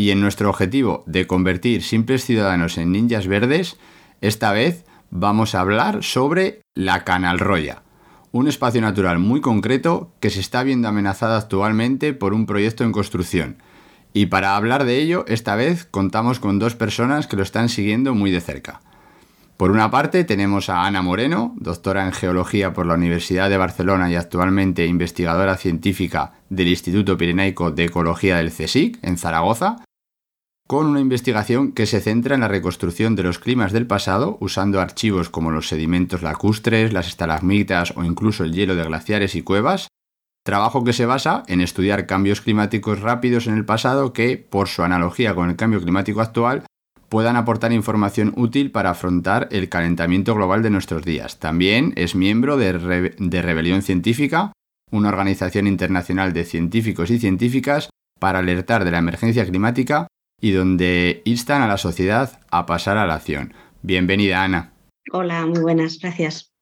Y en nuestro objetivo de convertir simples ciudadanos en ninjas verdes, esta vez vamos a hablar sobre la Canalroya, un espacio natural muy concreto que se está viendo amenazado actualmente por un proyecto en construcción. Y para hablar de ello, esta vez contamos con dos personas que lo están siguiendo muy de cerca. Por una parte tenemos a Ana Moreno, doctora en Geología por la Universidad de Barcelona y actualmente investigadora científica del Instituto Pirenaico de Ecología del CSIC en Zaragoza, con una investigación que se centra en la reconstrucción de los climas del pasado usando archivos como los sedimentos lacustres, las estalagmitas o incluso el hielo de glaciares y cuevas, trabajo que se basa en estudiar cambios climáticos rápidos en el pasado que, por su analogía con el cambio climático actual, puedan aportar información útil para afrontar el calentamiento global de nuestros días. También es miembro de, de Rebelión Científica, una organización internacional de científicos y científicas para alertar de la emergencia climática y donde instan a la sociedad a pasar a la acción. Bienvenida, Ana. Hola, muy buenas, gracias.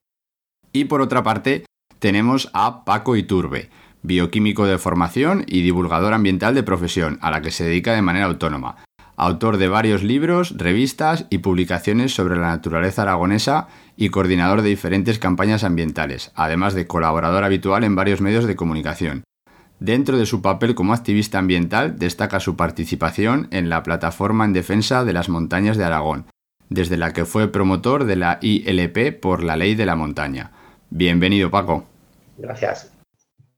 Y por otra parte, tenemos a Paco Iturbe, bioquímico de formación y divulgador ambiental de profesión, a la que se dedica de manera autónoma. Autor de varios libros, revistas y publicaciones sobre la naturaleza aragonesa y coordinador de diferentes campañas ambientales, además de colaborador habitual en varios medios de comunicación. Dentro de su papel como activista ambiental destaca su participación en la Plataforma en Defensa de las Montañas de Aragón, desde la que fue promotor de la ILP por la Ley de la Montaña. Bienvenido, Paco. Gracias.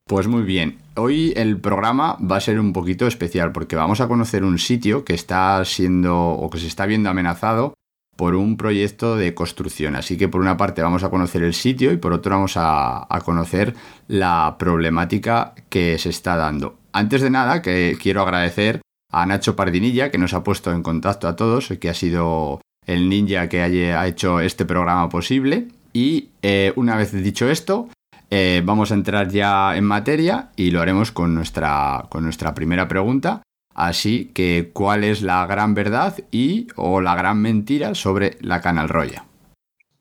Pues muy bien, hoy el programa va a ser un poquito especial porque vamos a conocer un sitio que está siendo o que se está viendo amenazado por un proyecto de construcción. Así que por una parte vamos a conocer el sitio y por otro vamos a, conocer la problemática que se está dando. Antes de nada, que quiero agradecer a Nacho Pardinilla que nos ha puesto en contacto a todos, que ha sido el ninja que ha hecho este programa posible. Y eh, una vez dicho esto, eh, vamos a entrar ya en materia y lo haremos con nuestra, con nuestra primera pregunta. Así que, ¿cuál es la gran verdad y o la gran mentira sobre la Canal Roya?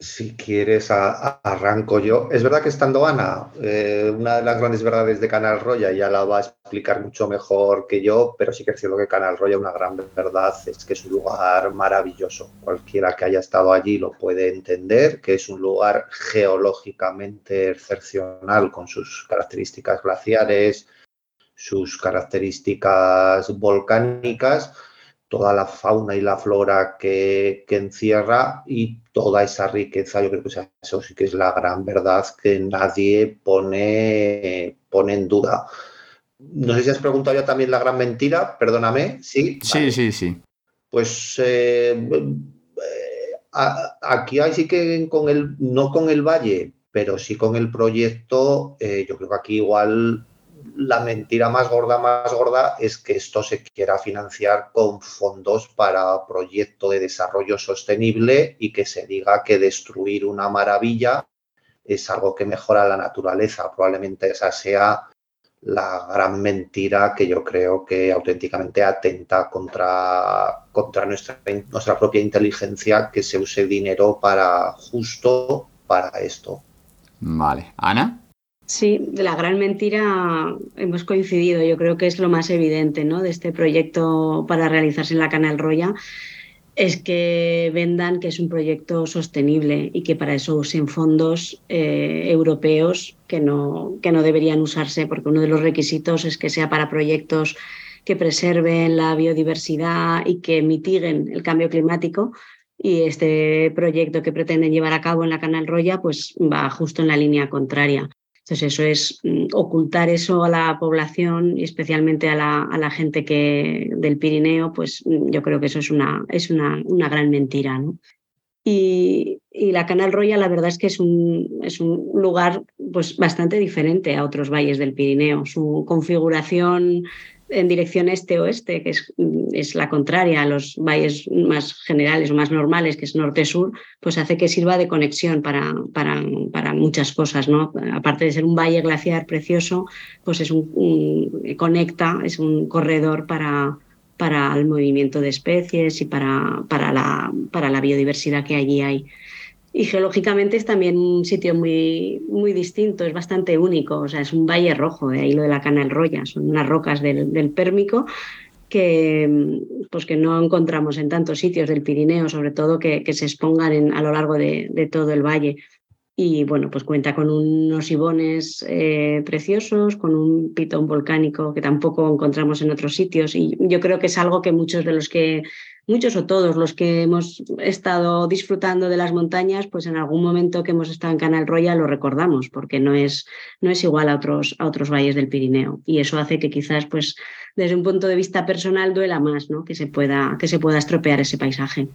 Si quieres, a, arranco yo. Es verdad que estando Ana, eh, una de las grandes verdades de Canal Roya ya la va a explicar mucho mejor que yo, pero sí que es cierto que Canal Roya, una gran verdad es que es un lugar maravilloso. Cualquiera que haya estado allí lo puede entender, que es un lugar geológicamente excepcional con sus características glaciares, sus características volcánicas toda la fauna y la flora que, que, encierra y toda esa riqueza, yo creo que eso sí que es la gran verdad que nadie pone, pone en duda. No sé si has preguntado ya también la gran mentira, perdóname, ¿sí? Sí, vale. sí, sí. Pues eh, eh, aquí hay sí que con el, no con el valle, pero sí con el proyecto, eh, yo creo que aquí igual la mentira más gorda, más gorda es que esto se quiera financiar con fondos para proyecto de desarrollo sostenible y que se diga que destruir una maravilla es algo que mejora la naturaleza. Probablemente esa sea la gran mentira que yo creo que auténticamente atenta contra, contra nuestra, nuestra propia inteligencia que se use dinero para justo para esto. Vale. Ana. Sí, de la gran mentira hemos coincidido. Yo creo que es lo más evidente ¿no? de este proyecto para realizarse en la Canal Roya. es que vendan que es un proyecto sostenible y que para eso usen fondos eh, europeos que no, que no deberían usarse, porque uno de los requisitos es que sea para proyectos que preserven la biodiversidad y que mitiguen el cambio climático. Y este proyecto que pretenden llevar a cabo en la Canal Roya pues va justo en la línea contraria. Entonces, eso es mm, ocultar eso a la población y especialmente a la, a la, gente que, del Pirineo, pues mm, yo creo que eso es una, es una, una gran mentira. Y, y, la Canal Roya, la verdad es que es un, es un lugar pues, bastante diferente a otros valles del Pirineo. Su configuración en dirección este-oeste, que es, es, la contraria a los valles más generales o más normales, que es norte-sur, pues hace que sirva de conexión para, para, para, muchas cosas. ¿no? Aparte de ser un valle glaciar precioso, pues es un, un conecta, es un corredor para, para el movimiento de especies y para, para, la, para la biodiversidad que allí hay. Y geológicamente es también un sitio muy, muy distinto, es bastante único, o sea, es un valle rojo, de ahí lo de la Canal Roya, son unas rocas del, del Pérmico que, pues que no encontramos en tantos sitios del Pirineo, sobre todo que, que se expongan en, a lo largo de, de, todo el valle. Y bueno, pues cuenta con unos ibones eh, preciosos, con un pitón volcánico que tampoco encontramos en otros sitios. Y yo creo que es algo que muchos de los que muchos o todos los que hemos estado disfrutando de las montañas, pues en algún momento que hemos estado en Canal Roya lo recordamos, porque no es, no es igual a otros, a otros valles del Pirineo. Y eso hace que quizás, pues, desde un punto de vista personal, duela más, ¿no? Que se pueda, que se pueda estropear ese paisaje.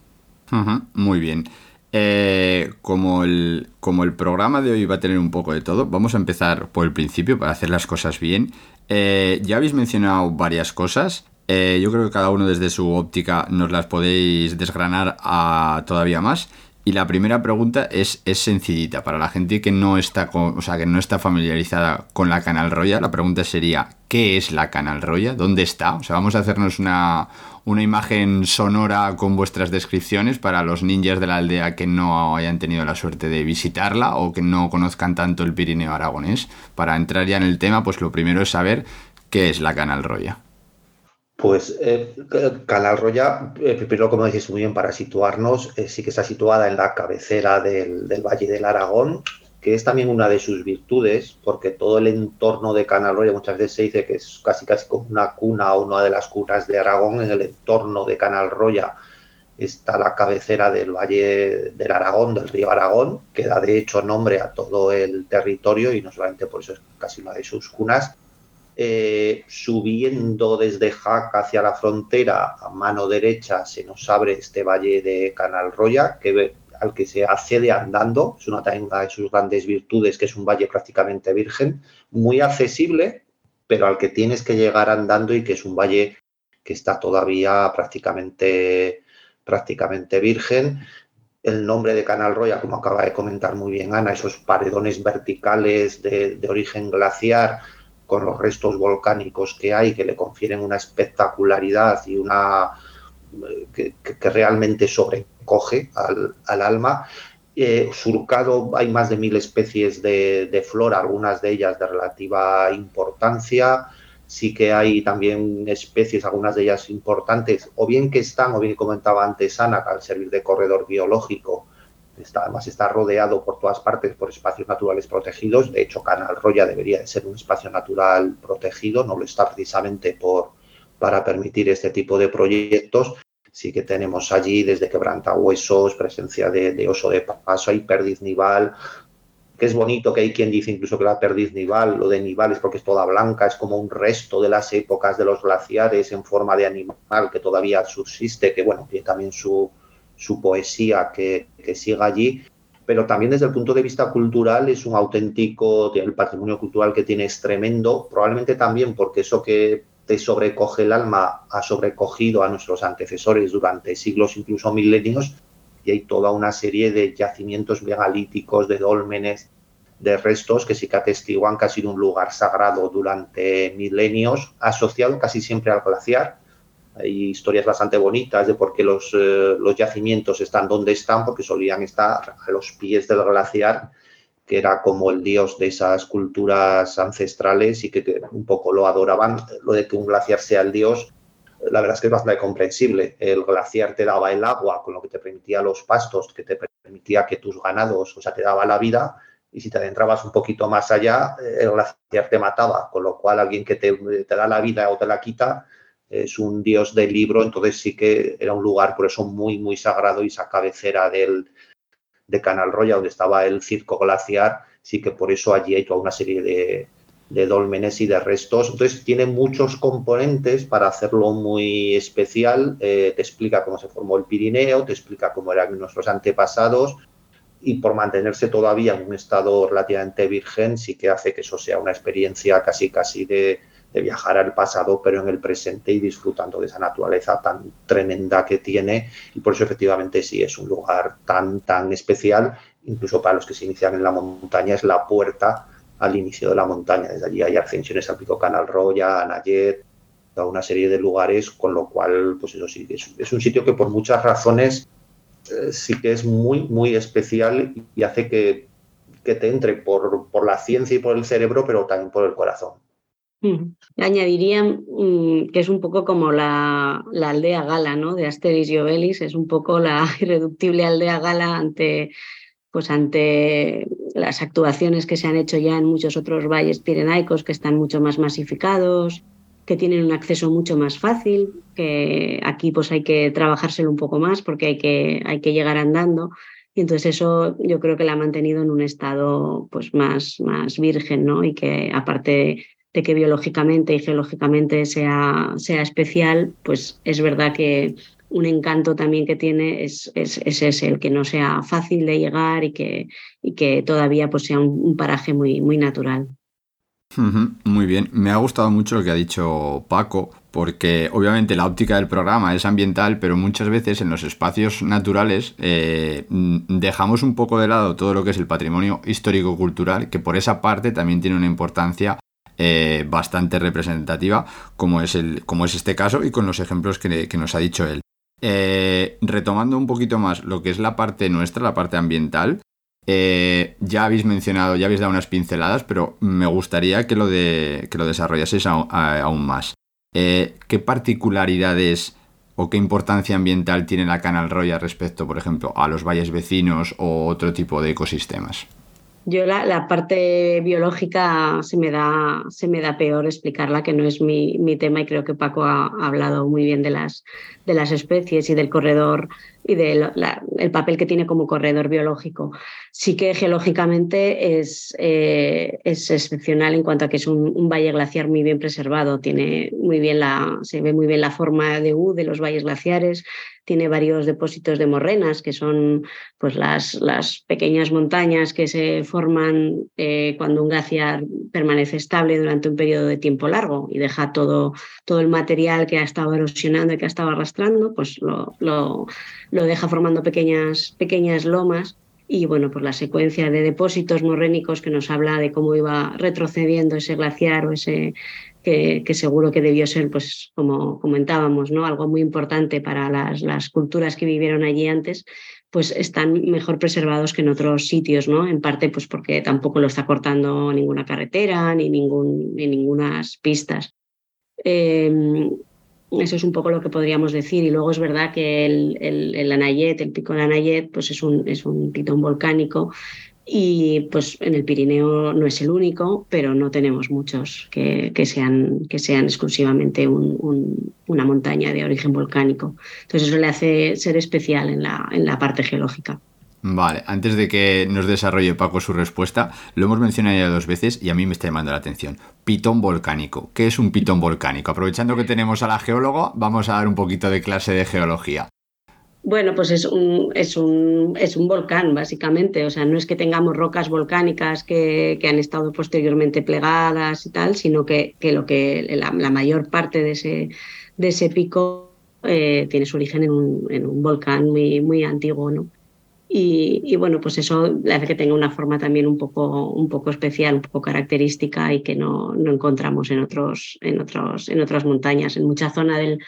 Muy bien. Eh, como, el, como el programa de hoy va a tener un poco de todo, vamos a empezar por el principio para hacer las cosas bien. Eh, ya habéis mencionado varias cosas. Eh, yo creo que cada uno desde su óptica nos las podéis desgranar a todavía más. Y la primera pregunta es, sencillita. Para la gente que no, está con, o sea, que no está familiarizada con la Canal Roya, la pregunta sería, ¿qué es la Canal Roya? ¿Dónde está? O sea, vamos a hacernos una, una imagen sonora con vuestras descripciones para los ninjas de la aldea que no hayan tenido la suerte de visitarla o que no conozcan tanto el Pirineo aragonés. Para entrar ya en el tema, pues lo primero es saber qué es la Canal Roya. Pues eh, Canal Roya, eh, primero como decís muy bien, para situarnos, eh, sí que está situada en la cabecera del, del, Valle del Aragón, que es también una de sus virtudes, porque todo el entorno de Canal Roya muchas veces se dice que es casi casi como una cuna o una de las cunas de Aragón, en el entorno de Canal Roya está la cabecera del Valle del Aragón, del río Aragón, que da de hecho nombre a todo el territorio y no solamente por eso es casi una de sus cunas eh, subiendo desde Jaca hacia la frontera a mano derecha se nos abre este valle de Canal Roya que, al que se accede andando, es una de sus grandes virtudes que es un valle prácticamente virgen, muy accesible, pero al que tienes que llegar andando y que es un valle que está todavía prácticamente, prácticamente virgen. El nombre de Canal Roya, como acaba de comentar muy bien Ana, esos paredones verticales de, de origen glaciar, con los restos volcánicos que hay, que le confieren una espectacularidad y una que, que realmente sobrecoge al, al alma. Eh, surcado hay más de mil especies de, de, flora, algunas de ellas de relativa importancia. Sí que hay también especies, algunas de ellas importantes, o bien que están, o bien comentaba antes Ana, al servir de corredor biológico, Está, además está rodeado por todas partes por espacios naturales protegidos. De hecho, Canal Roya debería de ser un espacio natural protegido, no lo está precisamente por, para permitir este tipo de proyectos. Sí que tenemos allí desde quebrantahuesos, presencia de, de oso de paso, hay perdiz nival, que es bonito que hay quien dice incluso que la perdiz nival, lo de nival es porque es toda blanca, es como un resto de las épocas de los glaciares en forma de animal que todavía subsiste, que bueno, tiene también su, su poesía que, que siga allí, pero también desde el punto de vista cultural es un auténtico, el patrimonio cultural que tiene es tremendo, probablemente también porque eso que te sobrecoge el alma ha sobrecogido a nuestros antecesores durante siglos, incluso milenios, y hay toda una serie de yacimientos megalíticos, de dólmenes, de restos que sí que atestiguan que ha sido un lugar sagrado durante milenios, asociado casi siempre al glaciar, hay historias bastante bonitas de por qué los, eh, los yacimientos están donde están, porque solían estar a los pies del glaciar, que era como el dios de esas culturas ancestrales y que, un poco lo adoraban. Lo de que un glaciar sea el dios la verdad es que es bastante comprensible. El glaciar te daba el agua, con lo que te permitía los pastos, que te permitía que tus ganados, o sea, te daba la vida, y si te adentrabas un poquito más allá, eh, el glaciar te mataba, con lo cual alguien que te, te da la vida o te la quita es un dios del libro, entonces sí que era un lugar por eso muy, muy sagrado y esa cabecera del, de Canal Roya, donde estaba el circo glaciar, sí que por eso allí hay toda una serie de, de dólmenes y de restos. Entonces tiene muchos componentes para hacerlo muy especial. Eh, te explica cómo se formó el Pirineo, te explica cómo eran nuestros antepasados y por mantenerse todavía en un estado relativamente virgen sí que hace que eso sea una experiencia casi casi de, de viajar al pasado pero en el presente y disfrutando de esa naturaleza tan tremenda que tiene y por eso efectivamente sí es un lugar tan tan especial incluso para los que se inician en la montaña es la puerta al inicio de la montaña. Desde allí hay ascensiones al Pico Canal Roya, a Nayet, a una serie de lugares, con lo cual, pues eso sí, es, un sitio que por muchas razones eh, sí que es muy, muy especial y hace que, que te entre por, por, la ciencia y por el cerebro, pero también por el corazón. Añadiría mm, que es un poco como la, la, aldea gala ¿no? de Asterix y Obelix, es un poco la irreductible aldea gala ante pues ante las actuaciones que se han hecho ya en muchos otros valles pirenaicos que están mucho más masificados, que tienen un acceso mucho más fácil, que aquí pues hay que trabajárselo un poco más porque hay que, hay que llegar andando. Y entonces eso yo creo que la ha mantenido en un estado pues más, más virgen, ¿no? Y que aparte de que biológicamente y geológicamente sea, sea especial, pues es verdad que un encanto también que tiene es, es, ese, el que no sea fácil de llegar y que, y que todavía pues, sea un, paraje muy, muy natural. Muy bien, me ha gustado mucho lo que ha dicho Paco, porque obviamente la óptica del programa es ambiental, pero muchas veces en los espacios naturales eh, dejamos un poco de lado todo lo que es el patrimonio histórico-cultural, que por esa parte también tiene una importancia eh, bastante representativa, como es, el, como es este caso y con los ejemplos que, nos ha dicho él. Eh, retomando un poquito más lo que es la parte nuestra, la parte ambiental, eh, ya habéis mencionado, ya habéis dado unas pinceladas, pero me gustaría que lo, de, que lo desarrollaseis aún, más. Eh, ¿Qué particularidades o qué importancia ambiental tiene la Canal Roya respecto, por ejemplo, a los valles vecinos o otro tipo de ecosistemas? Yo la, parte biológica se me, da, se me da peor explicarla, que no es mi, mi tema y creo que Paco ha, hablado muy bien de las, de las especies y del corredor y del el papel que tiene como corredor biológico. Sí que geológicamente es, eh, es excepcional en cuanto a que es un, valle glaciar muy bien preservado, tiene muy bien se ve muy bien la forma de U de los valles glaciares, tiene varios depósitos de morrenas, que son pues, las, las pequeñas montañas que se forman eh, cuando un glaciar permanece estable durante un periodo de tiempo largo y deja todo, todo el material que ha estado erosionando y que ha estado arrastrando, pues lo, lo deja formando pequeñas, pequeñas lomas y bueno, pues la secuencia de depósitos morrénicos que nos habla de cómo iba retrocediendo ese glaciar o ese que, seguro que debió ser, pues como comentábamos, ¿no? algo muy importante para las, las, culturas que vivieron allí antes, pues están mejor preservados que en otros sitios, ¿no? En parte, pues porque tampoco lo está cortando ninguna carretera ni, ningún, ni ningunas pistas. Em, eso es un poco lo que podríamos decir. Y luego es verdad que el, el, el Anayet, el pico de Anayet, pues es un, es un pitón volcánico y pues en el Pirineo no es el único, pero no tenemos muchos que, que sean, que sean exclusivamente un, una montaña de origen volcánico. Entonces eso le hace ser especial en la, en la parte geológica. Vale, antes de que nos desarrolle Paco su respuesta, lo hemos mencionado ya dos veces y a mí me está llamando la atención. Pitón volcánico. ¿Qué es un pitón volcánico? Aprovechando que tenemos a la geóloga, vamos a dar un poquito de clase de geología. Bueno, pues es un, es un, es un volcán, básicamente. O sea, no es que tengamos rocas volcánicas que, han estado posteriormente plegadas y tal, sino que, que lo que la, mayor parte de ese, de ese pico eh, tiene su origen en un, en un, volcán muy, muy antiguo, ¿no? Y, y, bueno, pues eso hace que tenga una forma también un poco, un poco especial, un poco característica y que no, no encontramos en, otros, en, otros, en otras montañas. En mucha zona del,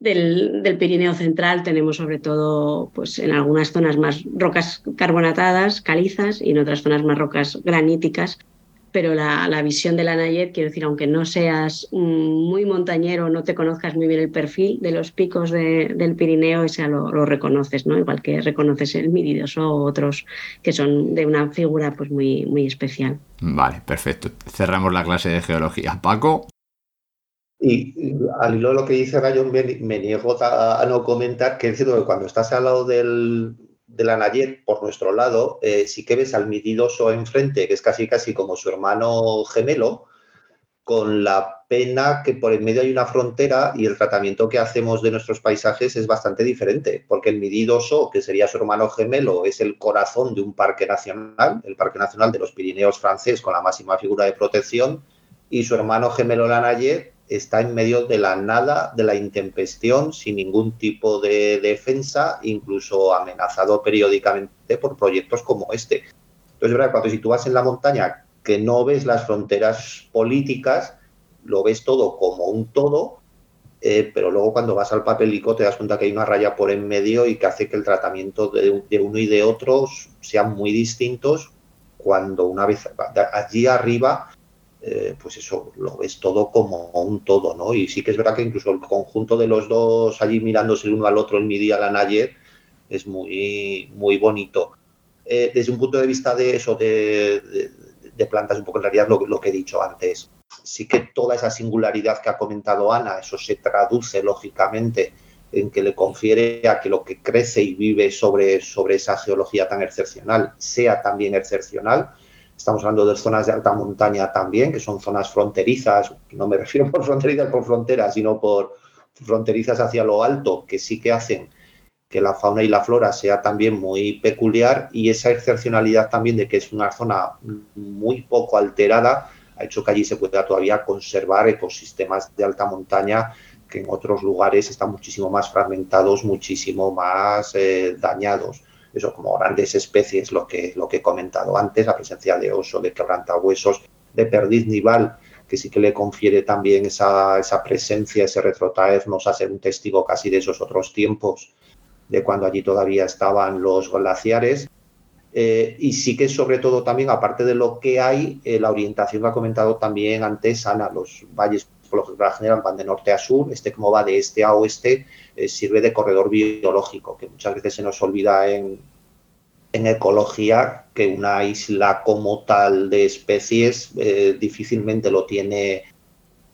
del, Pirineo Central tenemos sobre todo pues, en algunas zonas más rocas carbonatadas, calizas, y en otras zonas más rocas graníticas, pero la, visión de la Nayet, quiero decir, aunque no seas muy montañero, no te conozcas muy bien el perfil de los picos del Pirineo, ese lo, lo, reconoces, ¿no? Igual que reconoces el Miridoso o otros que son de una figura pues muy, muy especial. Vale, perfecto. Cerramos la clase de geología. Paco. Y al hilo de lo que dice Rayon, me, niego a, no comentar que es cierto que cuando estás al lado del, de la Nayet, por nuestro lado, eh, sí que ves al Mididoso enfrente, que es casi casi como su hermano gemelo, con la pena que por en medio hay una frontera y el tratamiento que hacemos de nuestros paisajes es bastante diferente, porque el Mididoso, que sería su hermano gemelo, es el corazón de un parque nacional, el Parque Nacional de los Pirineos francés con la máxima figura de protección, y su hermano gemelo la Nayet está en medio de la nada, de la intempestión, sin ningún tipo de defensa, incluso amenazado periódicamente por proyectos como este. Entonces, ¿verdad? cuando si tú vas en la montaña que no ves las fronteras políticas, lo ves todo como un todo, eh, pero luego cuando vas al papelico te das cuenta que hay una raya por en medio y que hace que el tratamiento de, de uno y de otros sean muy distintos cuando una vez allí arriba eh, pues eso, lo ves todo como un todo, ¿no? Y sí que es verdad que incluso el conjunto de los dos allí mirándose el uno al otro, el Midi a la Nayer, es muy, muy bonito. Eh, desde un punto de vista de eso, de, plantas, un poco en realidad lo, lo, que he dicho antes, sí que toda esa singularidad que ha comentado Ana, eso se traduce lógicamente en que le confiere a que lo que crece y vive sobre, sobre esa geología tan excepcional sea también excepcional Estamos hablando de zonas de alta montaña también, que son zonas fronterizas, no me refiero por fronterizas por fronteras, sino por fronterizas hacia lo alto, que sí que hacen que la fauna y la flora sea también muy peculiar. Y esa excepcionalidad también de que es una zona muy poco alterada ha hecho que allí se pueda todavía conservar ecosistemas de alta montaña que en otros lugares están muchísimo más fragmentados, muchísimo más eh, dañados eso como grandes especies, lo que, lo que he comentado antes, la presencia de oso, de quebrantahuesos, de perdiz nival, que sí que le confiere también esa, esa presencia, ese retrotraernos a ser un testigo casi de esos otros tiempos, de cuando allí todavía estaban los glaciares. Eh, y sí que sobre todo también, aparte de lo que hay, eh, la orientación que ha comentado también antes Ana, los valles lo general van de norte a sur, este como va de este a oeste eh, sirve de corredor biológico, que muchas veces se nos olvida en, en ecología que una isla como tal de especies eh, difícilmente lo tiene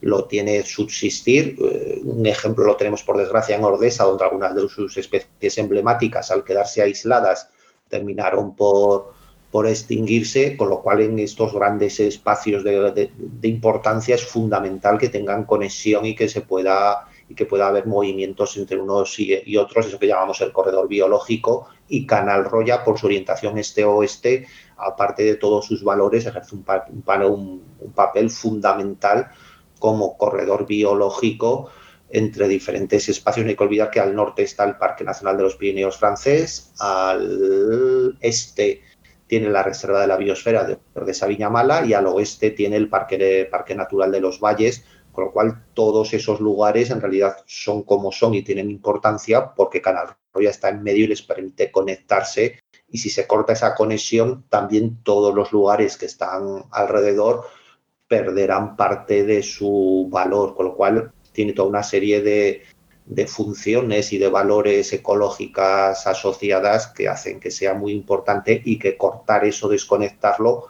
lo tiene subsistir. Eh, un ejemplo lo tenemos por desgracia en Ordesa, donde algunas de sus especies emblemáticas al quedarse aisladas terminaron por, por extinguirse, con lo cual en estos grandes espacios de, importancia es fundamental que tengan conexión y que se pueda y que pueda haber movimientos entre unos y, otros, eso que llamamos el corredor biológico, y Canal Roya, por su orientación este-oeste, aparte de todos sus valores, ejerce un, un, un papel fundamental como corredor biológico entre diferentes espacios. No hay que olvidar que al norte está el Parque Nacional de los Pirineos francés, al este tiene la Reserva de la Biosfera de, de Mala y al oeste tiene el Parque, Parque Natural de los Valles, con lo cual todos esos lugares en realidad son como son y tienen importancia porque Canal Roya está en medio y les permite conectarse. Y si se corta esa conexión también todos los lugares que están alrededor perderán parte de su valor, con lo cual tiene toda una serie de, de funciones y de valores ecológicas asociadas que hacen que sea muy importante y que cortar eso, desconectarlo,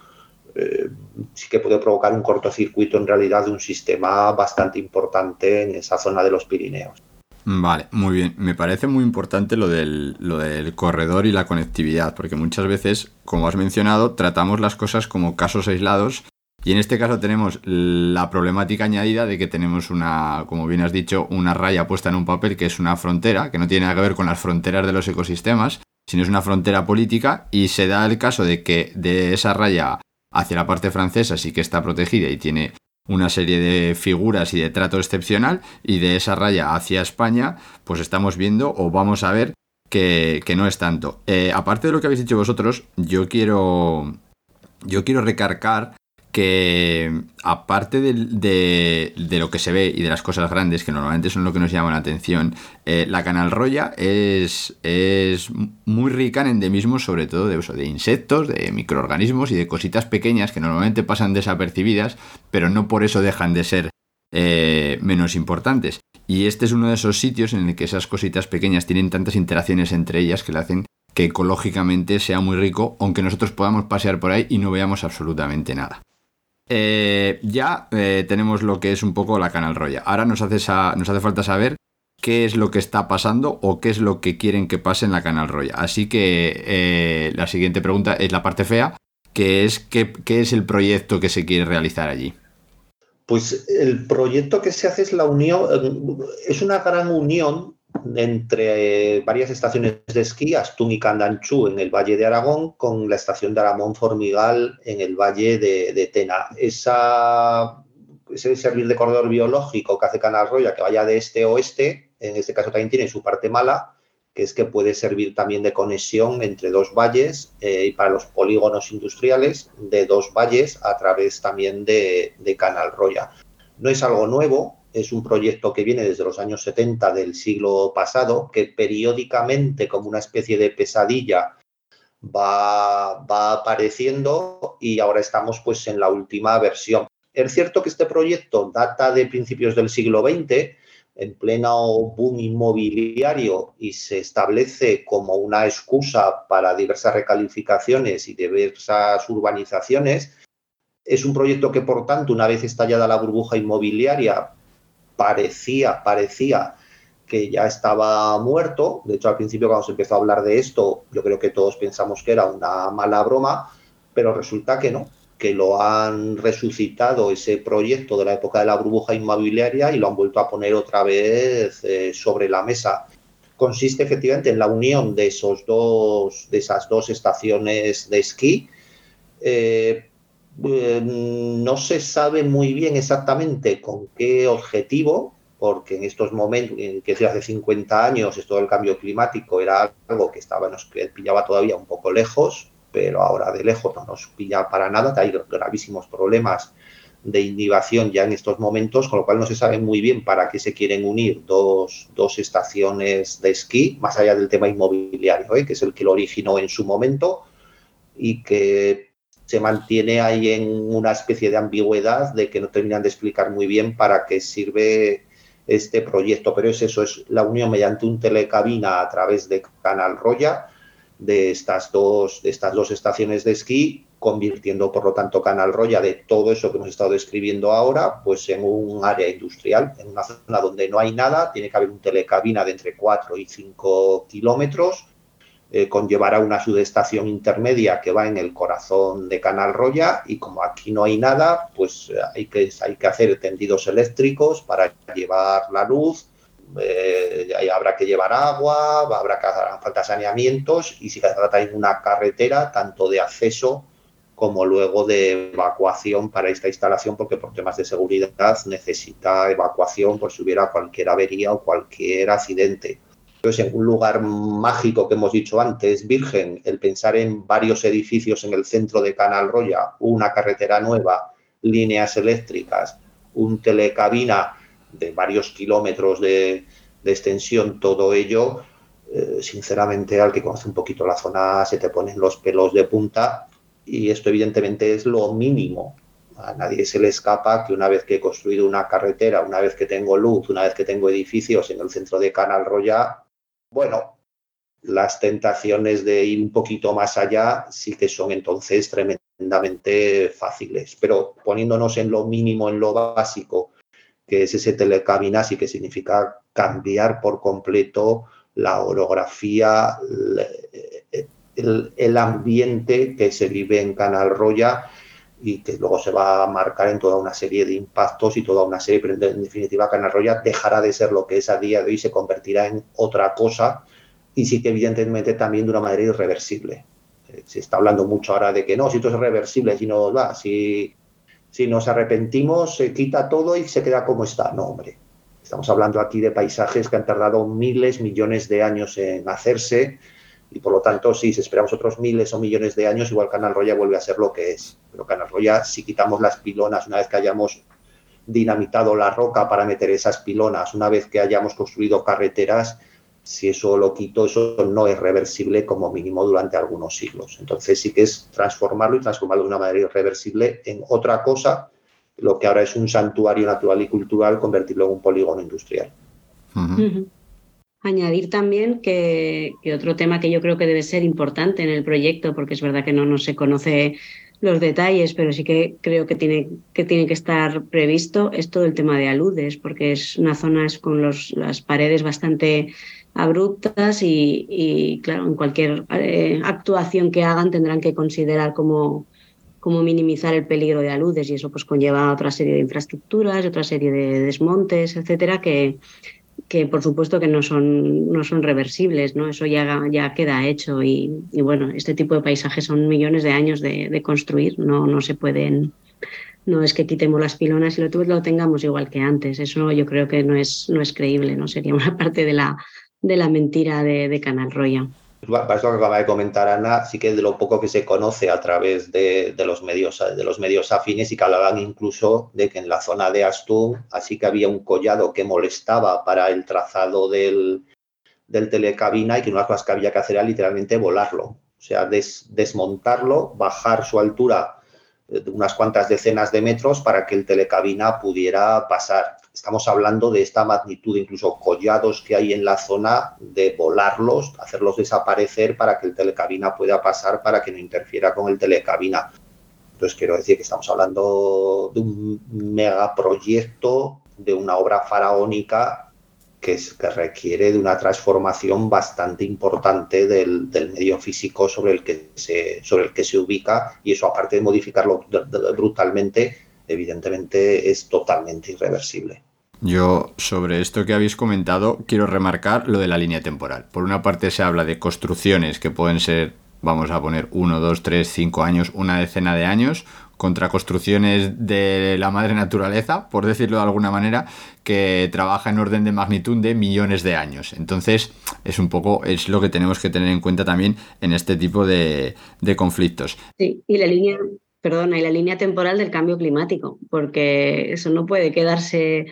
eh, sí que puede provocar un cortocircuito en realidad de un sistema bastante importante en esa zona de los Pirineos. Vale, muy bien. Me parece muy importante lo del, lo del corredor y la conectividad, porque muchas veces, como has mencionado, tratamos las cosas como casos aislados y en este caso tenemos la problemática añadida de que tenemos una, como bien has dicho, una raya puesta en un papel que es una frontera, que no tiene nada que ver con las fronteras de los ecosistemas, sino es una frontera política y se da el caso de que de esa raya hacia la parte francesa sí que está protegida y tiene una serie de figuras y de trato excepcional y de esa raya hacia España pues estamos viendo o vamos a ver que, no es tanto. Eh, aparte de lo que habéis dicho vosotros, yo quiero, yo quiero recargar que aparte de, lo que se ve y de las cosas grandes, que normalmente son lo que nos llaman la atención, eh, la Canal Roya es, es muy rica en endemismos, sobre todo de, de insectos, de microorganismos y de cositas pequeñas que normalmente pasan desapercibidas, pero no por eso dejan de ser eh, menos importantes. Y este es uno de esos sitios en el que esas cositas pequeñas tienen tantas interacciones entre ellas que le hacen que ecológicamente sea muy rico, aunque nosotros podamos pasear por ahí y no veamos absolutamente nada. Eh, ya eh, tenemos lo que es un poco la Canal Roya. Ahora nos hace, falta saber qué es lo que está pasando o qué es lo que quieren que pase en la Canal Roya. Así que la siguiente pregunta es la parte fea, que es qué es el proyecto que se quiere realizar allí. Pues el proyecto que se hace es la unión, es una gran unión entre varias estaciones de esquí, Astún y Candanchú en el Valle de Aragón, con la estación de Aramón Formigal en el Valle de, Tena. Esa, ese servir de corredor biológico que hace Canal Roya, que vaya de este a oeste, en este caso también tiene su parte mala, que es que puede servir también de conexión entre dos valles eh, y para los polígonos industriales de dos valles a través también de, Canal Roya. No es algo nuevo, es un proyecto que viene desde los años 70 del siglo pasado, que periódicamente, como una especie de pesadilla, va, apareciendo y ahora estamos pues en la última versión. Es cierto que este proyecto data de principios del siglo XX, en pleno boom inmobiliario y se establece como una excusa para diversas recalificaciones y diversas urbanizaciones, es un proyecto que, por tanto, una vez estallada la burbuja inmobiliaria, parecía, parecía que ya estaba muerto. De hecho, al principio cuando se empezó a hablar de esto, yo creo que todos pensamos que era una mala broma, pero resulta que no, que lo han resucitado ese proyecto de la época de la burbuja inmobiliaria y lo han vuelto a poner otra vez eh, sobre la mesa. Consiste efectivamente en la unión de, esos dos, de esas dos estaciones de esquí. Eh, eh, no se sabe muy bien exactamente con qué objetivo, porque en estos momentos, que hace 50 años, esto del cambio climático era algo que estaba, nos pillaba todavía un poco lejos, pero ahora de lejos no nos pilla para nada, hay gravísimos problemas de inhibición ya en estos momentos, con lo cual no se sabe muy bien para qué se quieren unir dos, estaciones de esquí, más allá del tema inmobiliario, ¿eh? que es el que lo originó en su momento y que se mantiene ahí en una especie de ambigüedad de que no terminan de explicar muy bien para qué sirve este proyecto, pero es eso, es la unión mediante un telecabina a través de Canal Roya, de estas dos, de estas dos estaciones de esquí, convirtiendo por lo tanto Canal Roya de todo eso que hemos estado describiendo ahora, pues en un área industrial, en una zona donde no hay nada, tiene que haber un telecabina de entre 4 y 5 kilómetros, eh, conllevará una subestación intermedia que va en el corazón de Canal Roya y como aquí no hay nada, pues hay que, hay que hacer tendidos eléctricos para llevar la luz, eh, habrá que llevar agua, habrá que hacer falta saneamientos y si se trata de una carretera tanto de acceso como luego de evacuación para esta instalación, porque por temas de seguridad necesita evacuación por si hubiera cualquier avería o cualquier accidente. Entonces, en un lugar mágico que hemos dicho antes, virgen, el pensar en varios edificios en el centro de Canal Roya, una carretera nueva, líneas eléctricas, un telecabina de varios kilómetros de, extensión, todo ello, eh, sinceramente, al que conoce un poquito la zona, se te ponen los pelos de punta y esto evidentemente es lo mínimo. A nadie se le escapa que una vez que he construido una carretera, una vez que tengo luz, una vez que tengo edificios en el centro de Canal Roya, bueno, las tentaciones de ir un poquito más allá sí que son entonces tremendamente fáciles. Pero poniéndonos en lo mínimo, en lo básico, que es ese telecabinas y que significa cambiar por completo la orografía, el, ambiente que se vive en Canal Roya y que luego se va a marcar en toda una serie de impactos y toda una serie, pero en definitiva Canal Roya dejará de ser lo que es a día de hoy, se convertirá en otra cosa y sí que evidentemente también de una manera irreversible. Eh, se está hablando mucho ahora de que no, si esto es reversible, si no va, si si nos arrepentimos, se quita todo y se queda como está. No, hombre. Estamos hablando aquí de paisajes que han tardado miles, millones de años en hacerse, Y por lo tanto, sí, si esperamos otros miles o millones de años, igual Canal Roya vuelve a ser lo que es. Pero Canal Roya, si quitamos las pilonas, una vez que hayamos dinamitado la roca para meter esas pilonas, una vez que hayamos construido carreteras, si eso lo quito, eso no es reversible como mínimo durante algunos siglos. Entonces sí que es transformarlo y transformarlo de una manera irreversible en otra cosa, lo que ahora es un santuario natural y cultural, convertirlo en un polígono industrial. Añadir también que, otro tema que yo creo que debe ser importante en el proyecto, porque es verdad que no, no se conoce los detalles, pero sí que creo que tiene, que tiene que estar previsto, es todo el tema de aludes, porque es una zona con los, las paredes bastante abruptas y, claro, en cualquier eh, actuación que hagan tendrán que considerar cómo, cómo minimizar el peligro de aludes y eso pues conlleva otra serie de infraestructuras, otra serie de desmontes, etcétera, que, que por supuesto que no son, no son reversibles, ¿no? Eso ya, ya queda hecho y, bueno, este tipo de paisajes son millones de años de, construir, no, no se pueden, no es que quitemos las pilonas y lo, tengamos igual que antes, eso yo creo que no es, no es creíble, ¿no? Sería una parte de la, de la mentira de, de Canal Roya. Para esto que acaba de comentar Ana, sí que de lo poco que se conoce a través de, los medios, de los medios afines y que hablaban incluso de que en la zona de Astum así que había un collado que molestaba para el trazado del, del telecabina y que una de las cosas que había que hacer era literalmente volarlo, o sea, desmontarlo, bajar su altura de unas cuantas decenas de metros para que el telecabina pudiera pasar estamos hablando de esta magnitud, incluso collados que hay en la zona, de volarlos, hacerlos desaparecer para que el telecabina pueda pasar para que no interfiera con el telecabina. Entonces quiero decir que estamos hablando de un megaproyecto, de una obra faraónica que, requiere de una transformación bastante importante del, medio físico sobre el, que se, sobre el que se ubica y eso aparte de modificarlo brutalmente, evidentemente es totalmente irreversible. Yo sobre esto que habéis comentado quiero remarcar lo de la línea temporal. Por una parte se habla de construcciones que pueden ser, vamos a poner, uno, dos, tres, cinco años, una decena de años, contra construcciones de la madre naturaleza, por decirlo de alguna manera, que trabaja en orden de magnitud de millones de años. Entonces, es un poco, es lo que tenemos que tener en cuenta también en este tipo de, de conflictos. Sí, y la línea, perdona, y la línea temporal del cambio climático, porque eso no puede quedarse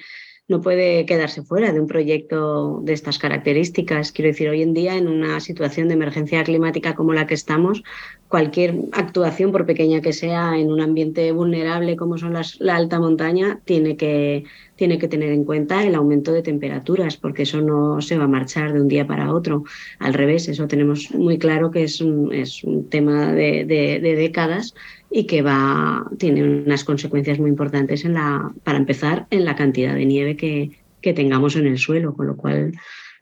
no puede quedarse fuera de un proyecto de estas características. Quiero decir, hoy en día, en una situación de emergencia climática como la que estamos, cualquier actuación, por pequeña que sea, en un ambiente vulnerable como son la alta montaña, tiene que, tiene que tener en cuenta el aumento de temperaturas, porque eso no se va a marchar de un día para otro. Al revés, eso tenemos muy claro que es un, es un tema de, de décadas y que va, tiene unas consecuencias muy importantes en la, para empezar, en la cantidad de nieve que, que tengamos en el suelo, con lo cual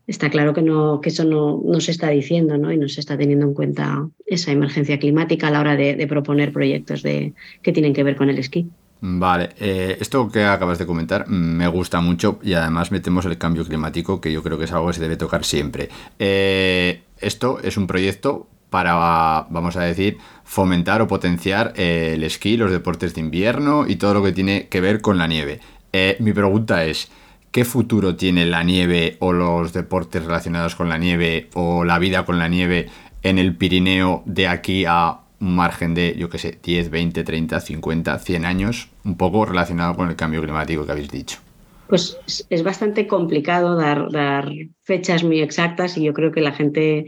está claro que, no, que eso no, no, se está diciendo ¿no? y no se está teniendo en cuenta esa emergencia climática a la hora de, proponer proyectos de, que tienen que ver con el esquí. Vale, eh, esto que acabas de comentar me gusta mucho y además metemos el cambio climático que yo creo que es algo que se debe tocar siempre. Eh, esto es un proyecto para, vamos a decir, fomentar o potenciar eh, el esquí, los deportes de invierno y todo lo que tiene que ver con la nieve. Eh, mi pregunta es, ¿qué futuro tiene la nieve o los deportes relacionados con la nieve o la vida con la nieve en el Pirineo de aquí a un margen de, yo qué sé, 10, 20, 30, 50, 100 años, un poco relacionado con el cambio climático que habéis dicho? Pues es bastante complicado dar, dar fechas muy exactas y yo creo que la gente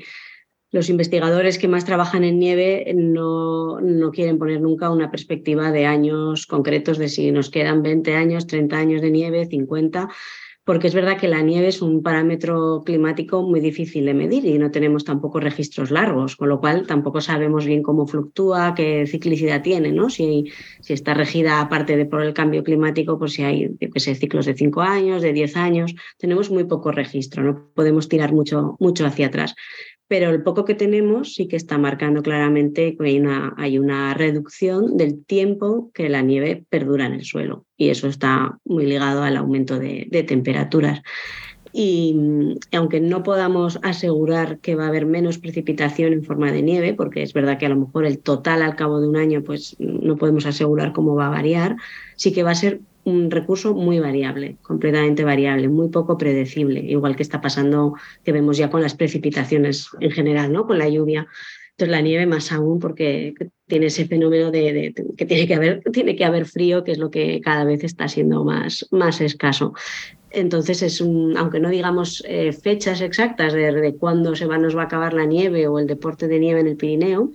los investigadores que más trabajan en nieve no, no, quieren poner nunca una perspectiva de años concretos de si nos quedan 20 años, 30 años de nieve, 50, porque es verdad que la nieve es un parámetro climático muy difícil de medir y no tenemos tampoco registros largos, con lo cual tampoco sabemos bien cómo fluctúa, qué ciclicidad tiene, ¿no? Si, si está regida aparte de por el cambio climático, pues si hay, que ciclos de 5 años, de 10 años, tenemos muy poco registro, no podemos tirar mucho, mucho hacia atrás pero el poco que tenemos sí que está marcando claramente que hay una, hay una reducción del tiempo que la nieve perdura en el suelo y eso está muy ligado al aumento de, temperaturas. Y, aunque no podamos asegurar que va a haber menos precipitación en forma de nieve, porque es verdad que a lo mejor el total al cabo de un año pues no podemos asegurar cómo va a variar, sí que va a ser un recurso muy variable, completamente variable, muy poco predecible, igual que está pasando, que vemos ya con las precipitaciones en general, ¿no? con la lluvia. Entonces la nieve más aún porque tiene ese fenómeno de, que tiene que, haber, tiene que haber frío, que es lo que cada vez está siendo más, más escaso. Entonces, es un, aunque no digamos eh, fechas exactas de, cuándo se va, nos va a acabar la nieve o el deporte de nieve en el Pirineo,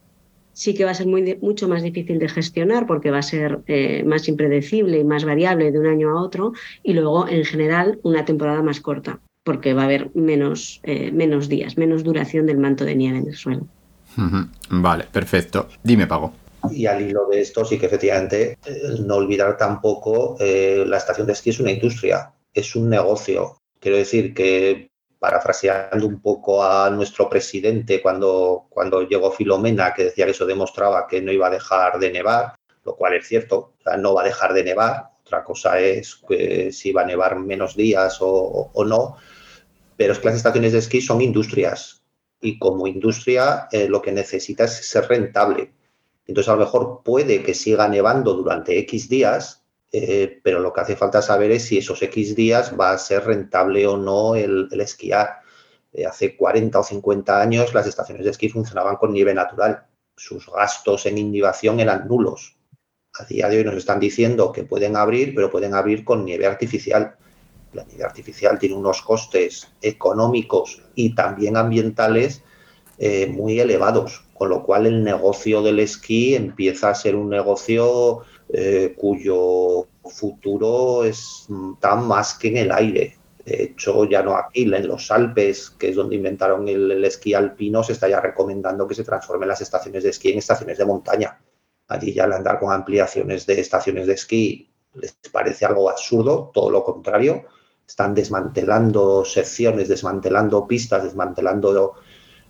sí que va a ser muy, mucho más difícil de gestionar porque va a ser eh, más impredecible y más variable de un año a otro y luego, en general, una temporada más corta porque va a haber menos, eh, menos días, menos duración del manto de nieve en el suelo. Vale, perfecto. Dime, Pago. Y al hilo de esto, sí que efectivamente, no olvidar tampoco, eh, la estación de esquí es una industria, es un negocio. Quiero decir que, parafraseando un poco a nuestro presidente cuando, cuando llegó Filomena, que decía que eso demostraba que no iba a dejar de nevar, lo cual es cierto, no va a dejar de nevar, otra cosa es que si va a nevar menos días o, o no, pero es que las estaciones de esquí son industrias y como industria eh, lo que necesita es ser rentable. Entonces, a lo mejor puede que siga nevando durante X días, eh, pero lo que hace falta saber es si esos X días va a ser rentable o no el, esquiar. Eh, hace 40 o 50 años las estaciones de esquí funcionaban con nieve natural. Sus gastos en inhibición eran nulos. A día de hoy nos están diciendo que pueden abrir, pero pueden abrir con nieve artificial la nieve artificial tiene unos costes económicos y también ambientales eh, muy elevados, con lo cual el negocio del esquí empieza a ser un negocio eh, cuyo futuro está más que en el aire. De hecho, ya no aquí, en los Alpes, que es donde inventaron el, esquí alpino, se está ya recomendando que se transformen las estaciones de esquí en estaciones de montaña. Allí ya al andar con ampliaciones de estaciones de esquí les parece algo absurdo, todo lo contrario están desmantelando secciones, desmantelando pistas, desmantelando